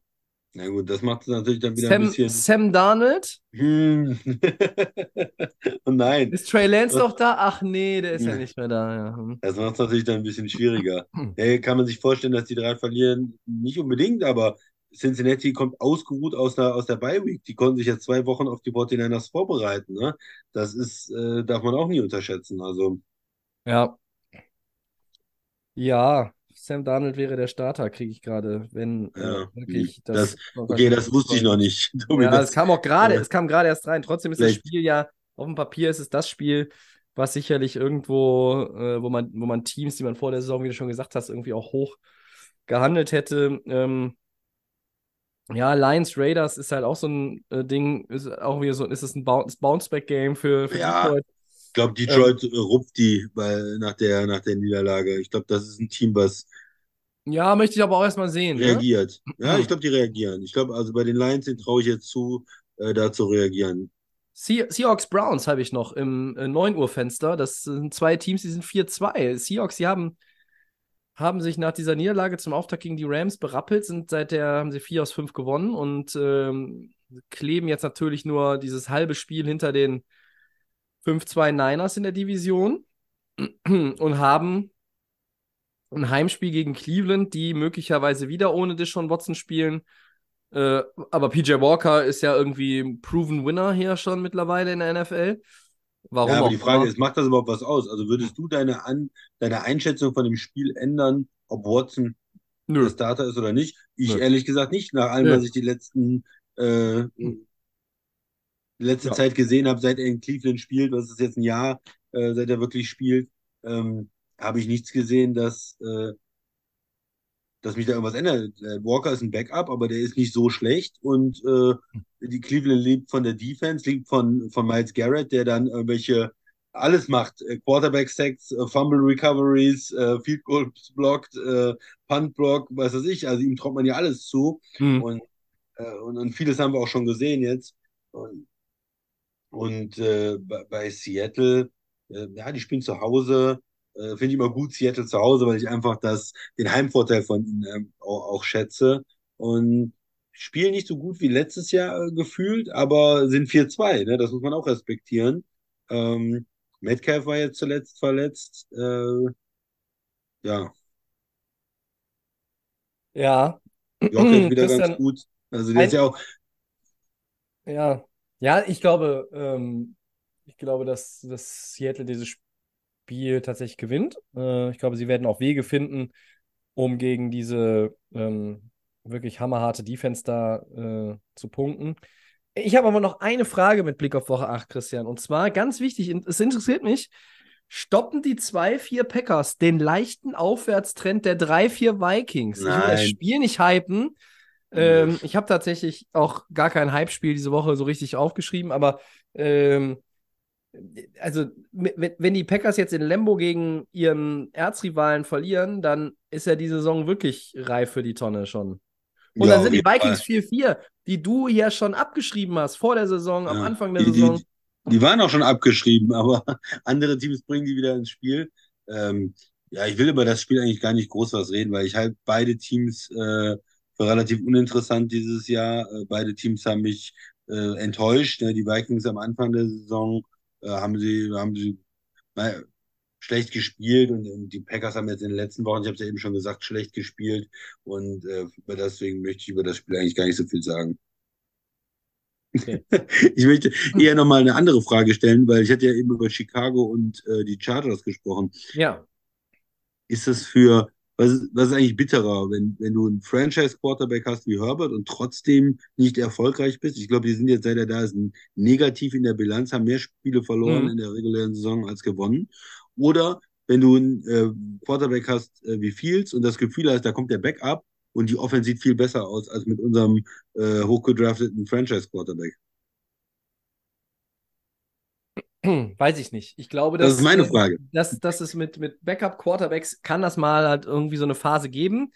Hm. Na gut, das macht es natürlich dann wieder ein Sam, bisschen. Sam Darnold? Hm. oh nein. Ist Trey Lance noch da? Ach nee, der ist ja Ja. nicht mehr da. Ja. hm. Das macht es natürlich dann ein bisschen schwieriger. Hm. Hey, kann man sich vorstellen, dass die drei verlieren? Nicht unbedingt, aber Cincinnati kommt ausgeruht aus der, aus der Bye Week. Die konnten sich jetzt zwei Wochen auf die 49ers vorbereiten. Ne? Das ist, äh, darf man auch nie unterschätzen. Also, Ja. Ja, Sam Darnold wäre der Starter, kriege ich gerade, wenn äh, Ja, wirklich das- das. okay, das wusste ich noch nicht. Tobi, Ja, das- es kam auch gerade, äh, es kam gerade erst rein. Trotzdem ist das vielleicht- Spiel ja, auf dem Papier ist es das Spiel, was sicherlich irgendwo, äh, wo man, wo man Teams, die man vor der Saison, wie du schon gesagt hast, irgendwie auch hoch gehandelt hätte. Ähm, ja, Lions Raiders ist halt auch so ein äh, Ding, ist auch wieder so, ist es ein Bounce- Bounce-Back-Game für, für Ja. Detroit. Ich glaube, Detroit äh, rupft die bei, nach, der, nach der Niederlage. Ich glaube, das ist ein Team, was Ja, möchte ich aber auch erstmal sehen. Ne? reagiert. Ja, Mhm. ich glaube, die reagieren. Ich glaube, also bei den Lions, den traue ich jetzt zu, äh, da zu reagieren. Se Seahawks Browns habe ich noch im äh, 9 Uhr Fenster. Das sind zwei Teams, die sind 4-2. Seahawks, die haben, haben sich nach dieser Niederlage zum Auftakt gegen die Rams berappelt, sind seither haben sie 4 aus 5 gewonnen und ähm, kleben jetzt natürlich nur dieses halbe Spiel hinter den 5-2 Niners in der Division und haben ein Heimspiel gegen Cleveland, die möglicherweise wieder ohne Deshaun Watson spielen. Äh, aber PJ Walker ist ja irgendwie ein Proven Winner hier schon mittlerweile in der NFL. Warum Ja, aber die Frage immer. ist, macht das überhaupt was aus? Also würdest du deine, An deine Einschätzung von dem Spiel ändern, ob Watson Nö. der Starter ist oder nicht? Ich Nö. ehrlich gesagt nicht, nach allem, Nö. was ich die letzten äh, die letzte Ja. Zeit gesehen habe, seit er in Cleveland spielt, das ist jetzt ein Jahr, äh, seit er wirklich spielt, ähm, habe ich nichts gesehen, dass, äh, dass mich da irgendwas ändert. Äh, Walker ist ein Backup, aber der ist nicht so schlecht und äh, die Cleveland lebt von der Defense, lebt von, von Miles Garrett, der dann irgendwelche alles macht. Äh, Quarterback Sacks, äh, Fumble Recoveries, äh, Field Goals blockt, äh, Punt Block, was weiß ich. Also ihm traut man ja alles zu. Hm. Und Äh, und, und vieles haben wir auch schon gesehen jetzt. Und, und äh, bei, Seattle, äh, ja, die spielen zu Hause. Äh, Finde ich immer gut, Seattle zu Hause, weil ich einfach das, den Heimvorteil von ihnen ähm, auch, auch schätze. Und spielen nicht so gut wie letztes Jahr äh, gefühlt, aber sind 4-2, ne? Das muss man auch respektieren. Ähm, Metcalf war jetzt zuletzt verletzt. Äh, ja, Ja. Jokic wieder ganz Christian, gut. Also der ist ja auch, ja, ja, ich glaube, ähm, ich glaube, dass, dass Seattle dieses Spiel tatsächlich gewinnt. Äh, ich glaube, sie werden auch Wege finden, um gegen diese ähm, wirklich hammerharte Defense da äh, zu punkten. Ich habe aber noch eine Frage mit Blick auf Woche 8, Christian. Und zwar ganz wichtig, es interessiert mich, stoppen die 2-4 Packers den leichten Aufwärtstrend der 3-4 Vikings? Ich will das nein. Spiel nicht hypen. Ähm, ich habe tatsächlich auch gar kein Hype-Spiel diese Woche so richtig aufgeschrieben, aber ähm, also wenn die Packers jetzt in Lambo gegen ihren Erzrivalen verlieren, dann ist ja die Saison wirklich reif für die Tonne schon. Und Ja, dann sind die. Vikings 4-4, die du ja schon abgeschrieben hast vor der Saison, am Ja. Anfang der Die, Saison. die, die waren auch schon abgeschrieben, aber andere Teams bringen die wieder ins Spiel. Ähm, ja, ich will über das Spiel eigentlich gar nicht groß was reden, weil ich halte beide Teams äh, relativ uninteressant dieses Jahr. Äh, beide Teams haben mich äh, enttäuscht. Ne? Die Vikings am Anfang der Saison äh, haben sie, haben sie naja, schlecht gespielt und, und die Packers haben jetzt in den letzten Wochen, ich habe es ja eben schon gesagt, schlecht gespielt und äh, über deswegen möchte ich über das Spiel eigentlich gar nicht so viel sagen. Okay. Ich möchte eher nochmal eine andere Frage stellen, weil ich hatte ja eben über Chicago und äh, die Chargers gesprochen. Ja. Ist das für, was, ist- was ist eigentlich bitterer, wenn, wenn du einen Franchise-Quarterback hast wie Herbert und trotzdem nicht erfolgreich bist? Ich glaube, die sind jetzt, seit er da ist, negativ in der Bilanz, haben mehr Spiele verloren Mhm. in der regulären Saison als gewonnen. Oder wenn du einen äh, Quarterback hast äh, wie Fields und das Gefühl hast, da kommt der Backup und die Offense sieht viel besser aus als mit unserem äh, hochgedrafteten Franchise-Quarterback. Weiß ich nicht. Ich glaube, Das dass, ist meine äh, Frage. dass, dass es mit, mit Backup-Quarterbacks kann das mal halt irgendwie so eine Phase geben.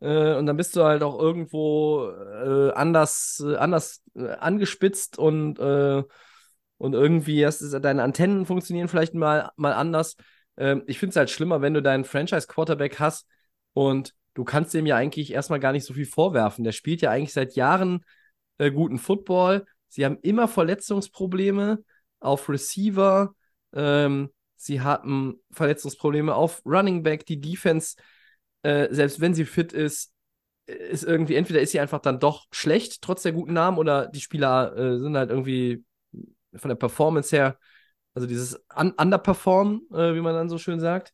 Äh, und dann bist du halt auch irgendwo äh, anders, äh, anders angespitzt und, und irgendwie hast, ist, deine Antennen funktionieren vielleicht mal, mal anders. Ähm, ich finde es halt schlimmer, wenn du deinen Franchise-Quarterback hast und du kannst dem ja eigentlich erstmal gar nicht so viel vorwerfen. Der spielt ja eigentlich seit Jahren guten Football. Sie haben immer Verletzungsprobleme auf Receiver. Ähm, sie hatten Verletzungsprobleme auf Running Back. Die Defense, äh, selbst wenn sie fit ist, ist irgendwie, entweder ist sie einfach dann doch schlecht, trotz der guten Namen, oder die Spieler äh, sind halt irgendwie von der Performance her, also dieses Un Underperform, äh, wie man dann so schön sagt.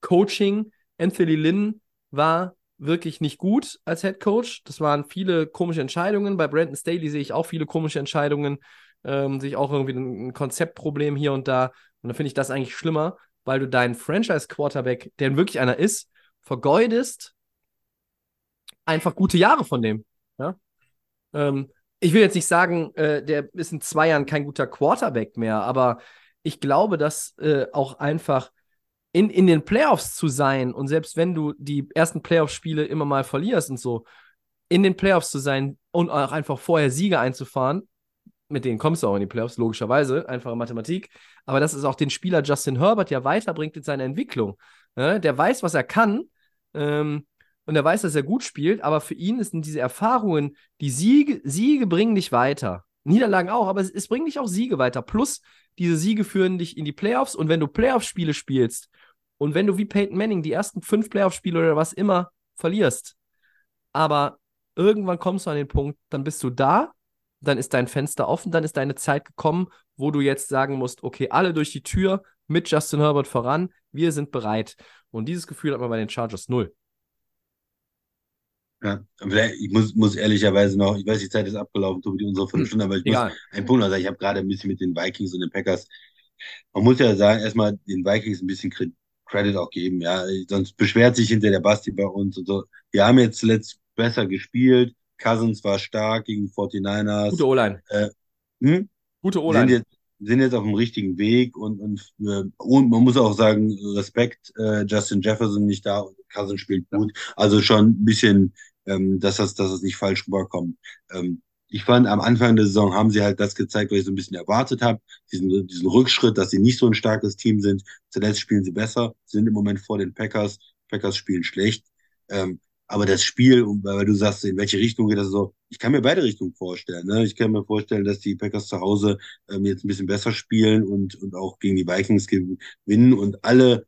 Coaching, Anthony Lynn war wirklich nicht gut als Head Coach. Das waren viele komische Entscheidungen. Bei Brandon Staley sehe ich auch viele komische Entscheidungen ähm, sehe ich auch irgendwie ein, ein Konzeptproblem hier und da. Und dann finde ich das eigentlich schlimmer, weil du deinen Franchise-Quarterback, der wirklich einer ist, vergeudest einfach gute Jahre von dem. Ja? Ähm, ich will jetzt nicht sagen, äh, der ist in zwei Jahren kein guter Quarterback mehr, aber ich glaube, dass äh, auch einfach in, in den Playoffs zu sein und selbst wenn du die ersten Playoff-Spiele immer mal verlierst und so, in den Playoffs zu sein und auch einfach vorher Siege einzufahren, mit denen kommst du auch in die Playoffs, logischerweise, einfache Mathematik. Aber dass es auch den Spieler Justin Herbert ja weiterbringt in seiner Entwicklung. Ja, der weiß, was er kann ähm, und er weiß, dass er gut spielt, aber für ihn sind diese Erfahrungen, die Siege, Siege bringen dich weiter. Niederlagen auch, aber es, es bringt dich auch Siege weiter. Plus, diese Siege führen dich in die Playoffs und wenn du Playoff-Spiele spielst und wenn du wie Peyton Manning die ersten fünf Playoff-Spiele oder was immer verlierst, aber irgendwann kommst du an den Punkt, dann bist du da dann ist dein Fenster offen, dann ist deine Zeit gekommen, wo du jetzt sagen musst, okay, alle durch die Tür mit Justin Herbert voran, wir sind bereit. Und dieses Gefühl hat man bei den Chargers null. Ja, ich muss, muss ehrlicherweise noch, ich weiß, die Zeit ist abgelaufen, Tobi, unsere Viertelstunde, aber ich muss Egal. einen Punkt noch sagen. Ich habe gerade ein bisschen mit den Vikings und den Packers. Man muss ja sagen, erstmal den Vikings ein bisschen Cre- Credit auch geben, ja. Sonst beschwert sich hinter der Basti bei uns und so. Wir haben jetzt zuletzt besser gespielt. Cousins war stark gegen die 49ers. Gute O-Line. Äh, hm? Gute Die sind O-Line. jetzt, sind jetzt auf dem richtigen Weg und, und, äh, und man muss auch sagen, Respekt, äh, Justin Jefferson nicht da, Cousin spielt gut. Also schon ein bisschen, ähm, dass das, dass das nicht falsch rüberkommt. Ähm, ich fand, am Anfang der Saison haben sie halt das gezeigt, was ich so ein bisschen erwartet habe. Diesen, diesen Rückschritt, dass sie nicht so ein starkes Team sind. Zuletzt spielen sie besser, sind im Moment vor den Packers. Packers spielen schlecht. Ähm, aber das Spiel, weil du sagst, in welche Richtung geht das so, ich kann mir beide Richtungen vorstellen. Ne? Ich kann mir vorstellen, dass die Packers zu Hause ähm, jetzt ein bisschen besser spielen und, und auch gegen die Vikings gewinnen und alle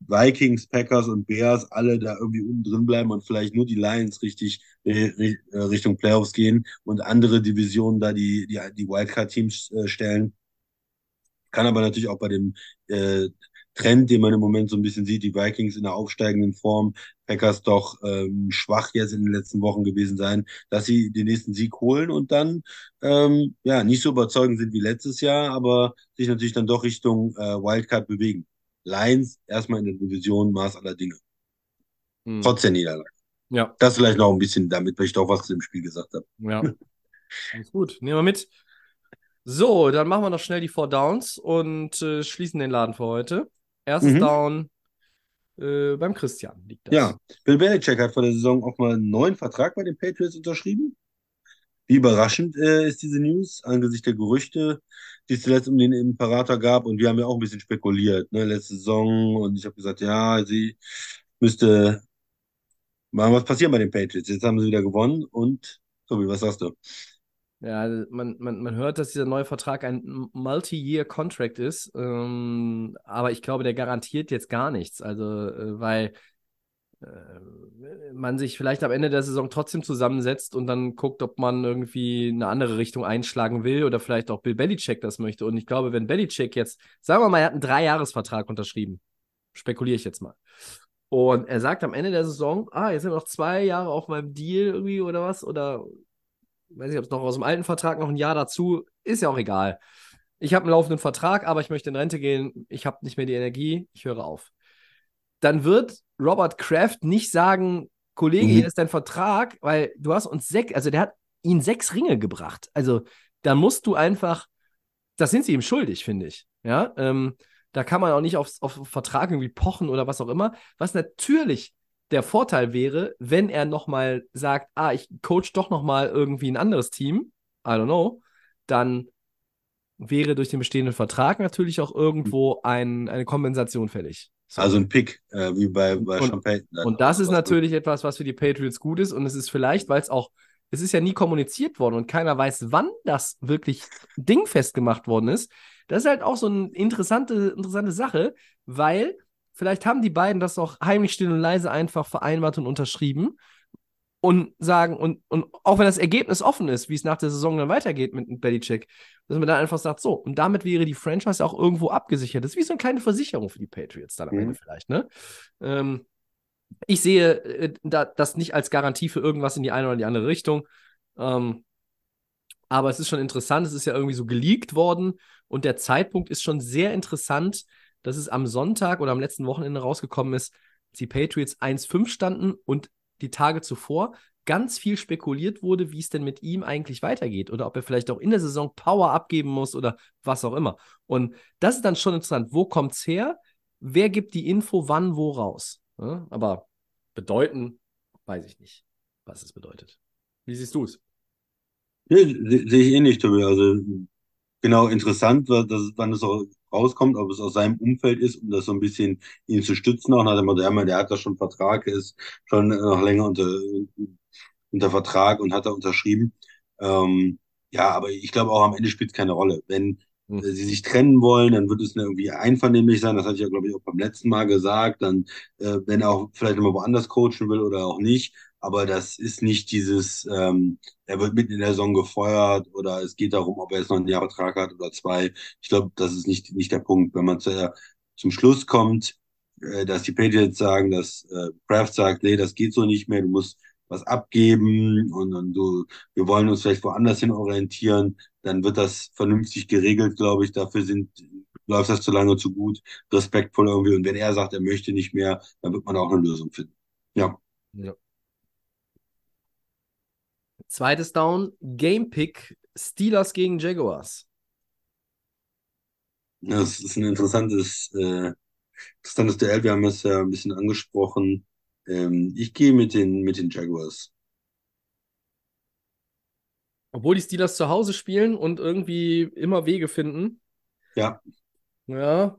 Vikings, Packers und Bears alle da irgendwie unten drin bleiben und vielleicht nur die Lions richtig äh, Richtung Playoffs gehen und andere Divisionen da die, die, die Wildcard-Teams äh, stellen. Kann aber natürlich auch bei dem äh, Trend, den man im Moment so ein bisschen sieht, die Vikings in der aufsteigenden Form, Packers doch ähm, schwach jetzt in den letzten Wochen gewesen sein, dass sie den nächsten Sieg holen und dann ähm, ja nicht so überzeugend sind wie letztes Jahr, aber sich natürlich dann doch Richtung äh, Wildcard bewegen. Lions erstmal in der Division Maß aller Dinge. Hm. Trotz der Niederlage. Ja. Das vielleicht noch ein bisschen damit, weil ich doch was zu dem Spiel gesagt habe. Ja. Alles gut. Nehmen wir mit. So, dann machen wir noch schnell die Four Downs und äh, schließen den Laden für heute. Erstes mhm. Down äh, beim Christian liegt das. Ja, Bill Belichick hat vor der Saison auch mal einen neuen Vertrag bei den Patriots unterschrieben. Wie überraschend äh, ist diese News angesichts der Gerüchte, die es zuletzt um den Imperator gab. Und wir haben ja auch ein bisschen spekuliert, ne, letzte Saison. Und ich habe gesagt, ja, sie müsste mal was passieren bei den Patriots. Jetzt haben sie wieder gewonnen. Und, Tobi, was sagst du? Ja, man, man, man hört, dass dieser neue Vertrag ein Multi-Year-Contract ist, ähm, aber ich glaube, der garantiert jetzt gar nichts. Also, äh, weil äh, man sich vielleicht am Ende der Saison trotzdem zusammensetzt und dann guckt, ob man irgendwie eine andere Richtung einschlagen will oder vielleicht auch Bill Belichick das möchte. Und ich glaube, wenn Belichick jetzt, sagen wir mal, er hat einen Dreijahresvertrag unterschrieben, spekuliere ich jetzt mal. Und er sagt am Ende der Saison, ah, jetzt sind wir noch zwei Jahre auf meinem Deal irgendwie oder was, oder weiß nicht, ob es noch aus dem alten Vertrag noch ein Jahr dazu, ist ja auch egal. Ich habe einen laufenden Vertrag, aber ich möchte in Rente gehen, ich habe nicht mehr die Energie, ich höre auf dann wird Robert Kraft nicht sagen, Kollege, mhm. hier ist dein Vertrag, weil du hast uns sechs, also der hat ihn sechs Ringe gebracht. Also da musst du einfach, das sind sie ihm schuldig, finde ich. Ja, ähm, da kann man auch nicht auf, auf Vertrag irgendwie pochen oder was auch immer. Was natürlich der Vorteil wäre, wenn er nochmal sagt, ah, ich coach doch nochmal irgendwie ein anderes Team, I don't know, dann wäre durch den bestehenden Vertrag natürlich auch irgendwo ein, eine Kompensation fällig. So. Also ein Pick, äh, wie bei, bei und, Sean Payton. Und das ist natürlich gut. etwas, was für die Patriots gut ist. Und es ist vielleicht, weil es auch, es ist ja nie kommuniziert worden und keiner weiß, wann das wirklich dingfest gemacht worden ist. Das ist halt auch so eine interessante, interessante Sache, weil vielleicht haben die beiden das auch heimlich still und leise einfach vereinbart und unterschrieben und sagen, und, und auch wenn das Ergebnis offen ist, wie es nach der Saison dann weitergeht mit Belichick, dass man dann einfach sagt, so, und damit wäre die Franchise auch irgendwo abgesichert. Das ist wie so eine kleine Versicherung für die Patriots dann am mhm. Ende vielleicht, ne? Ähm, ich sehe äh, da, das nicht als Garantie für irgendwas in die eine oder die andere Richtung. Ähm, aber es ist schon interessant, es ist ja irgendwie so geleakt worden und der Zeitpunkt ist schon sehr interessant, dass es am Sonntag oder am letzten Wochenende rausgekommen ist, dass die Patriots 1-5 standen und die Tage zuvor ganz viel spekuliert wurde, wie es denn mit ihm eigentlich weitergeht oder ob er vielleicht auch in der Saison Power abgeben muss oder was auch immer. Und das ist dann schon interessant. Wo kommt es her? Wer gibt die Info wann wo raus? Ja, aber bedeuten, weiß ich nicht, was es bedeutet. Wie siehst du es? Nee, sehe ich eh nicht, Tobi. Also genau interessant, dass, wann es auch rauskommt, ob es aus seinem Umfeld ist, um das so ein bisschen ihn zu stützen. Auch nach dem Motto, der hat da schon Vertrag, ist schon noch länger unter, unter Vertrag und hat da unterschrieben. Ähm, ja, aber ich glaube auch am Ende spielt es keine Rolle. Wenn äh, sie sich trennen wollen, dann wird es irgendwie einvernehmlich sein. Das hatte ich ja, glaube ich, auch beim letzten Mal gesagt. Dann, äh, wenn er auch vielleicht nochmal woanders coachen will oder auch nicht. Aber das ist nicht dieses, ähm, er wird mitten in der Saison gefeuert oder es geht darum, ob er jetzt noch einen Jahrvertrag hat oder zwei. Ich glaube, das ist nicht, nicht der Punkt. Wenn man zu, zum Schluss kommt, äh, dass die Patriots sagen, dass äh, Kraft sagt, nee, das geht so nicht mehr, du musst was abgeben und, und du, wir wollen uns vielleicht woanders hin orientieren, dann wird das vernünftig geregelt, glaube ich. Dafür sind, läuft das zu lange zu gut, respektvoll irgendwie. Und wenn er sagt, er möchte nicht mehr, dann wird man auch eine Lösung finden. Ja. ja. Zweites Down, Game Pick, Steelers gegen Jaguars. Das ist ein interessantes, äh, interessantes Duell. Wir haben es ja ein bisschen angesprochen. Ähm, ich gehe mit den, mit den Jaguars. Obwohl die Steelers zu Hause spielen und irgendwie immer Wege finden. Ja, Ja,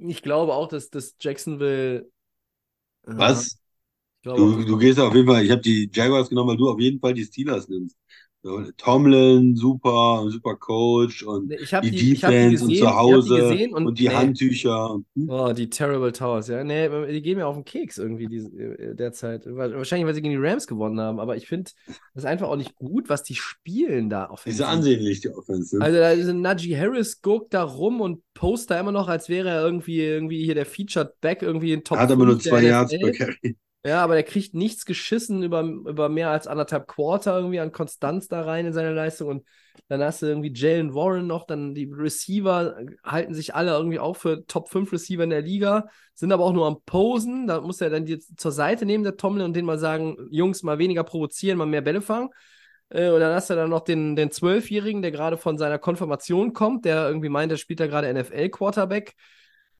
ich glaube auch, dass, dass Jacksonville. Ja, was? Du, du gehst auf jeden Fall, ich habe die Jaguars genommen, weil du auf jeden Fall die Steelers nimmst. Tomlin, super, super Coach und ich hab die die- hab die Defense und gesehen, zu die Hause gesehen und- und die nee. Handtücher. hm? Oh, die Terrible Towers, ja. Nee, die gehen mir auf den Keks irgendwie die, äh, derzeit. Wa- Wahrscheinlich, weil sie gegen die Rams gewonnen haben. Aber ich finde, das ist einfach auch nicht gut, was die spielen da Die ist offensiv. ja ansehnlich, die Offense. ne? Also da ist Najee Harris guckt da rum und post da immer noch, als wäre er irgendwie, irgendwie hier der Featured Back, irgendwie in Top Hat aber nur 5 der zwei Yards per Carry. Ja, aber der kriegt nichts geschissen über, über mehr als anderthalb Quarter irgendwie an Konstanz da rein in seine Leistung. Und dann hast du irgendwie Jalen Warren noch, dann die Receiver halten sich alle irgendwie auch für Top 5 Receiver in der Liga, sind aber auch nur am Posen. Da muss er dann die zur Seite nehmen, der Tomlin, und denen mal sagen, Jungs, mal weniger provozieren, mal mehr Bälle fangen. Äh, Und dann hast du dann noch den, den Zwölfjährigen, der gerade von seiner Konfirmation kommt, der irgendwie meint, der spielt da gerade NFL-Quarterback.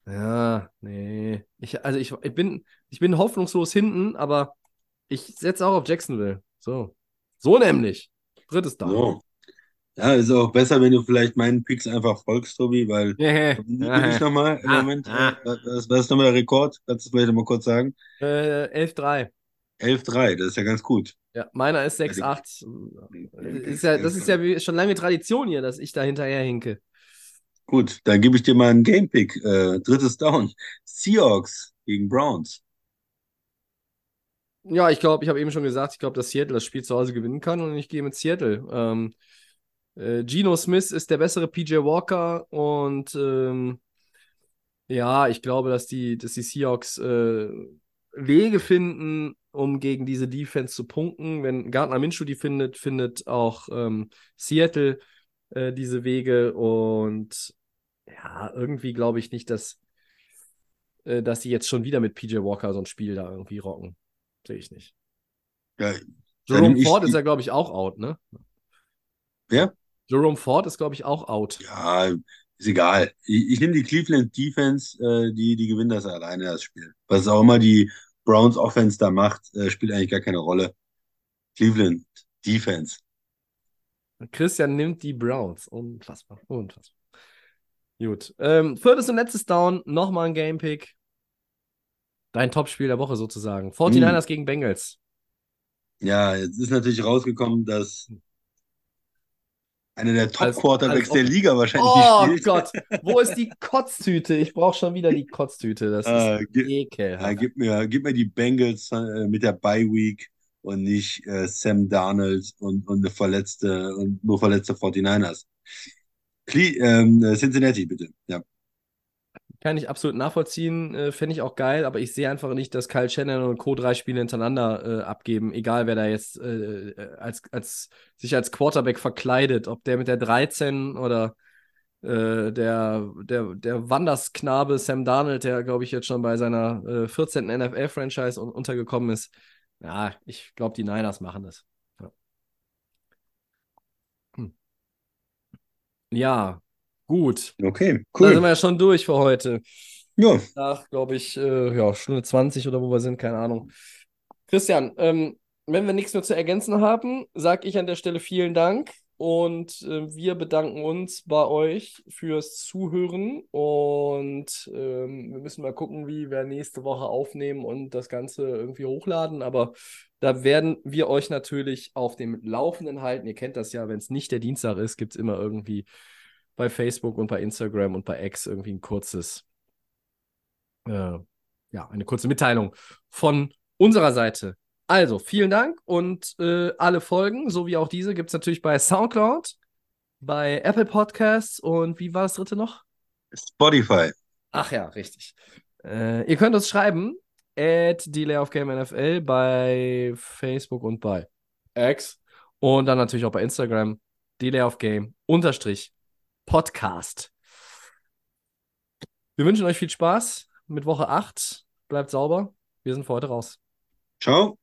Ja, nee. Ich, also ich, ich bin, ich bin hoffnungslos hinten, aber ich setze auch auf Jacksonville. So. So nämlich. Drittes Down. So. Ja, ist auch besser, wenn du vielleicht meinen Picks einfach folgst, Tobi, weil Yeah. bin ich nochmal im Ah, Moment. ah. äh, ist nochmal der Rekord? Kannst du vielleicht nochmal kurz sagen? Äh, 11-3. 11-3, das ist ja ganz gut. Ja, meiner ist 6-8. Ist ja, das ist ja schon lange Tradition hier, dass ich da hinterher hinke. Gut, dann gebe ich dir mal einen Game-Pick. Äh, drittes Down. Seahawks gegen Browns. Ja, ich glaube, ich habe eben schon gesagt, ich glaube, dass Seattle das Spiel zu Hause gewinnen kann und ich gehe mit Seattle. Ähm, äh, Geno Smith ist der bessere PJ Walker und ähm, ja, ich glaube, dass die, dass die Seahawks äh, Wege finden, um gegen diese Defense zu punkten. Wenn Gardner Minshew die findet, findet auch ähm, Seattle äh, diese Wege und ja, irgendwie glaube ich nicht, dass, äh, dass die jetzt schon wieder mit PJ Walker so ein Spiel da irgendwie rocken. Sehe ich nicht. Ja, Jerome Ford ist ja, glaube ich, auch out, ne? Wer? Jerome Ford ist, glaube ich, auch out. Ja, ist egal. Ich, ich nehme die Cleveland Defense, äh, die, die gewinnen das alleine, das Spiel. Was auch immer die Browns Offense da macht, äh, spielt eigentlich gar keine Rolle. Cleveland Defense. Christian nimmt die Browns. Unfassbar. Unfassbar. Gut. Ähm, viertes und letztes Down. Nochmal ein Gamepick. Dein Topspiel der Woche sozusagen. 49ers gegen Bengals. Ja, jetzt ist natürlich rausgekommen, dass einer der Top-Quarterbacks der. Liga wahrscheinlich Oh spielt. Gott, wo ist die Kotztüte? Ich brauche schon wieder die Kotztüte. Das Äh, ist ekelhaft. Ja, gib mir, gib mir die Bengals äh, mit der Bye Week und nicht äh, Sam Darnold und, und eine verletzte und nur verletzte 49ers. Ähm, äh, Cincinnati, bitte. Ja. Kann ich absolut nachvollziehen, äh, fände ich auch geil, aber ich sehe einfach nicht, dass Kyle Shannon und Co. drei Spiele hintereinander äh, abgeben, egal wer da jetzt äh, äh, als, als, sich als Quarterback verkleidet, ob der mit der 13 oder äh, der, der, der Wandersknabe Sam Darnold, der, glaube ich, jetzt schon bei seiner äh, 14. NFL-Franchise un untergekommen ist. Ja, ich glaube, die Niners machen das. Ja, hm. Ja gut. Okay, Da sind cool. wir ja schon durch für heute Ja, nach, glaube ich, äh, ja, Stunde 20 oder wo wir sind, keine Ahnung. Christian, ähm, wenn wir nichts mehr zu ergänzen haben, sage ich an der Stelle vielen Dank und äh, wir bedanken uns bei euch fürs Zuhören und ähm, wir müssen mal gucken, wie wir nächste Woche aufnehmen und das Ganze irgendwie hochladen, aber da werden wir euch natürlich auf dem Laufenden halten. Ihr kennt das ja, wenn es nicht der Dienstag ist, gibt es immer irgendwie bei Facebook und bei Instagram und bei X irgendwie ein kurzes äh, ja, eine kurze Mitteilung von unserer Seite. Also, vielen Dank und äh, alle Folgen, so wie auch diese, gibt es natürlich bei Soundcloud, bei Apple Podcasts und wie war das dritte noch? Spotify. Ach ja, richtig. Äh, ihr könnt uns schreiben, at Delay of Game NFL bei Facebook und bei X und dann natürlich auch bei Instagram, Delay of Game unterstrich Podcast. Wir wünschen euch viel Spaß mit Woche 8. Bleibt sauber. Wir sind für heute raus. Ciao.